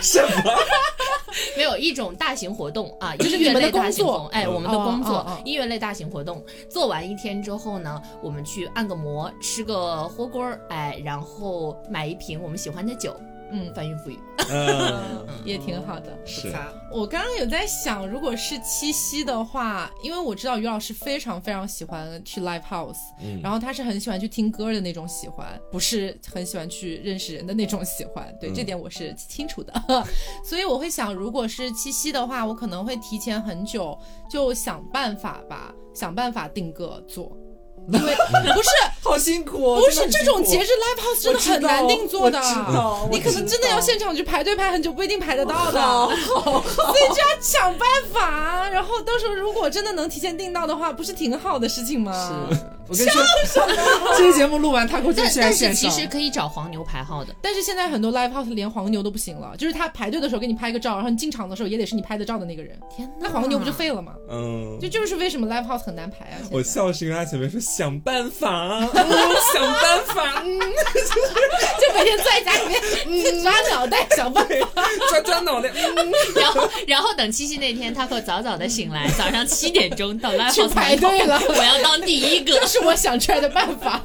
是吗？什么？没有一种大型活动啊，音乐类大型活动，哎，我们的工作，音乐类大型活动。做完一天之后呢，我们去按个摩，吃个火锅儿，哎，然后买一瓶我们喜欢的酒。嗯，翻云覆雨，嗯，也挺好的。是，我刚刚有在想，如果是七夕的话，因为我知道于老师非常非常喜欢去 live house，嗯，然后他是很喜欢去听歌的那种喜欢，不是很喜欢去认识人的那种喜欢。对，这点我是清楚的。所以我会想，如果是七夕的话，我可能会提前很久就想办法吧，想办法定个座。因为不是 好辛苦，不是这种节日 live house 真的很难定做的，你可能真的要现场去排队排很久，不一定排得到的，所以就要想办法。然后到时候如果真的能提前订到的话，不是挺好的事情吗？是。我跟你说，这期节目录完，他给我就现在但是其实可以找黄牛排号的，但是现在很多 live house 连黄牛都不行了，就是他排队的时候给你拍个照，然后你进场的时候也得是你拍的照的那个人。天哪，那黄牛不就废了吗？嗯，就就是为什么 live house 很难排啊？我笑是因为他前面说想办法，想办法，就每天坐在家里面 抓脑袋想办法，抓抓脑袋。然后然后等七夕那天，他会早早的醒来，早上七点钟到 live house 排队了，我要当第一个。是我想出来的办法，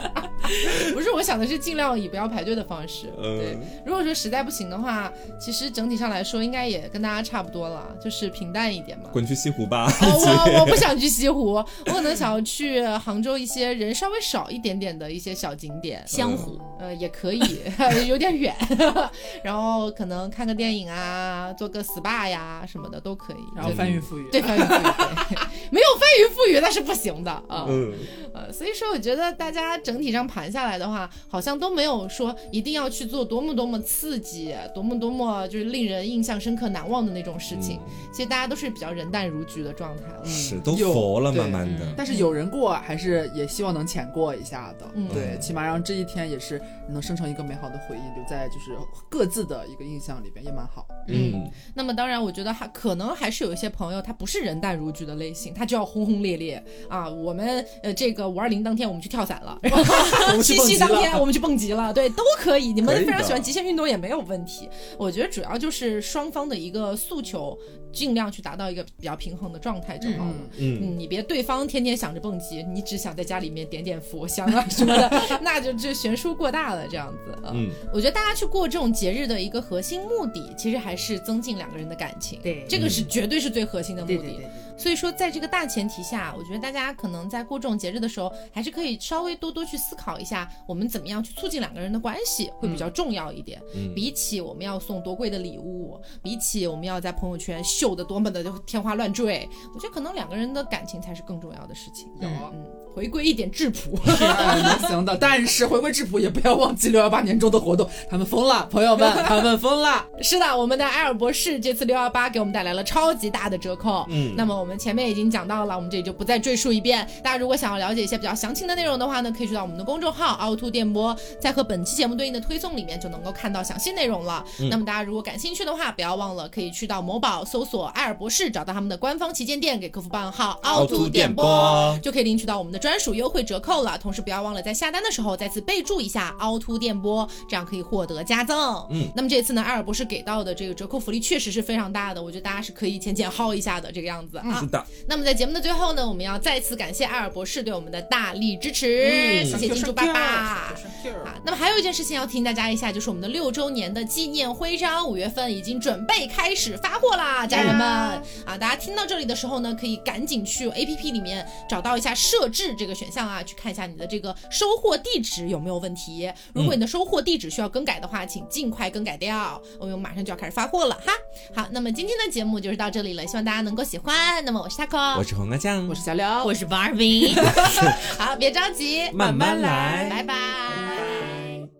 不是我想的是尽量以不要排队的方式。对，如果说实在不行的话，其实整体上来说应该也跟大家差不多了，就是平淡一点嘛。滚去西湖吧！我我不想去西湖，我可能想要去杭州一些人稍微少一点点的一些小景点，湘湖呃也可以，有点远。然后可能看个电影啊，做个 SPA 呀什么的都可以。然后翻云覆雨，对翻云覆雨，没有翻云覆雨那是不行的啊。嗯呃。所以说，我觉得大家整体上盘下来的话，好像都没有说一定要去做多么多么刺激、多么多么就是令人印象深刻、难忘的那种事情。其实大家都是比较人淡如菊的状态了，是都佛了，慢慢的。但是有人过，还是也希望能浅过一下的。对，起码让这一天也是能生成一个美好的回忆，留在就是各自的一个印象里边，也蛮好。嗯，那么当然，我觉得还可能还是有一些朋友，他不是人淡如菊的类型，他就要轰轰烈烈啊。我们呃，这个五二。零当天我们去跳伞了，七夕当天我们去蹦极了，对，都可以。你们非常喜欢极限运动也没有问题。我觉得主要就是双方的一个诉求。尽量去达到一个比较平衡的状态就好了。嗯，你别对方天天想着蹦极，你只想在家里面点点佛香啊什么的，那就就悬殊过大了。这样子，嗯，我觉得大家去过这种节日的一个核心目的，其实还是增进两个人的感情。对，这个是绝对是最核心的目的。对对对。所以说，在这个大前提下，我觉得大家可能在过这种节日的时候，还是可以稍微多多去思考一下，我们怎么样去促进两个人的关系会比较重要一点。嗯。比起我们要送多贵的礼物，比起我们要在朋友圈。秀的多么的天花乱坠，我觉得可能两个人的感情才是更重要的事情。有，嗯，回归一点质朴，行的。但是回归质朴也不要忘记六幺八年终的活动，他们疯了，朋友们，他们疯了。是的，我们的艾尔博士这次六幺八给我们带来了超级大的折扣。嗯，那么我们前面已经讲到了，我们这里就不再赘述一遍。大家如果想要了解一些比较详情的内容的话呢，可以去到我们的公众号凹凸电波，在和本期节目对应的推送里面就能够看到详细内容了。那么大家如果感兴趣的话，不要忘了可以去到某宝搜索艾尔博士。找到他们的官方旗舰店，给客服报暗号“凹凸电波”，就可以领取到我们的专属优惠折扣了。同时不要忘了在下单的时候再次备注一下凹凸电波，这样可以获得加赠。嗯，那么这次呢，艾尔博士给到的这个折扣福利确实是非常大的，我觉得大家是可以浅浅薅一下的这个样子啊。是的。那么在节目的最后呢，我们要再次感谢艾尔博士对我们的大力支持，谢谢金主爸爸。啊，那么还有一件事情要提醒大家一下，就是我们的六周年的纪念徽章，五月份已经准备开始发货啦，家人们啊！大家听到这里的时候呢，可以赶紧去 A P P 里面找到一下设置这个选项啊，去看一下你的这个收货地址有没有问题。如果你的收货地址需要更改的话，请尽快更改掉，我们马上就要开始发货了哈。好，那么今天的节目就是到这里了，希望大家能够喜欢。那么我是 taco，我是红阿酱，我是小刘，我是 Barbie。好，别着急，慢慢来，拜拜。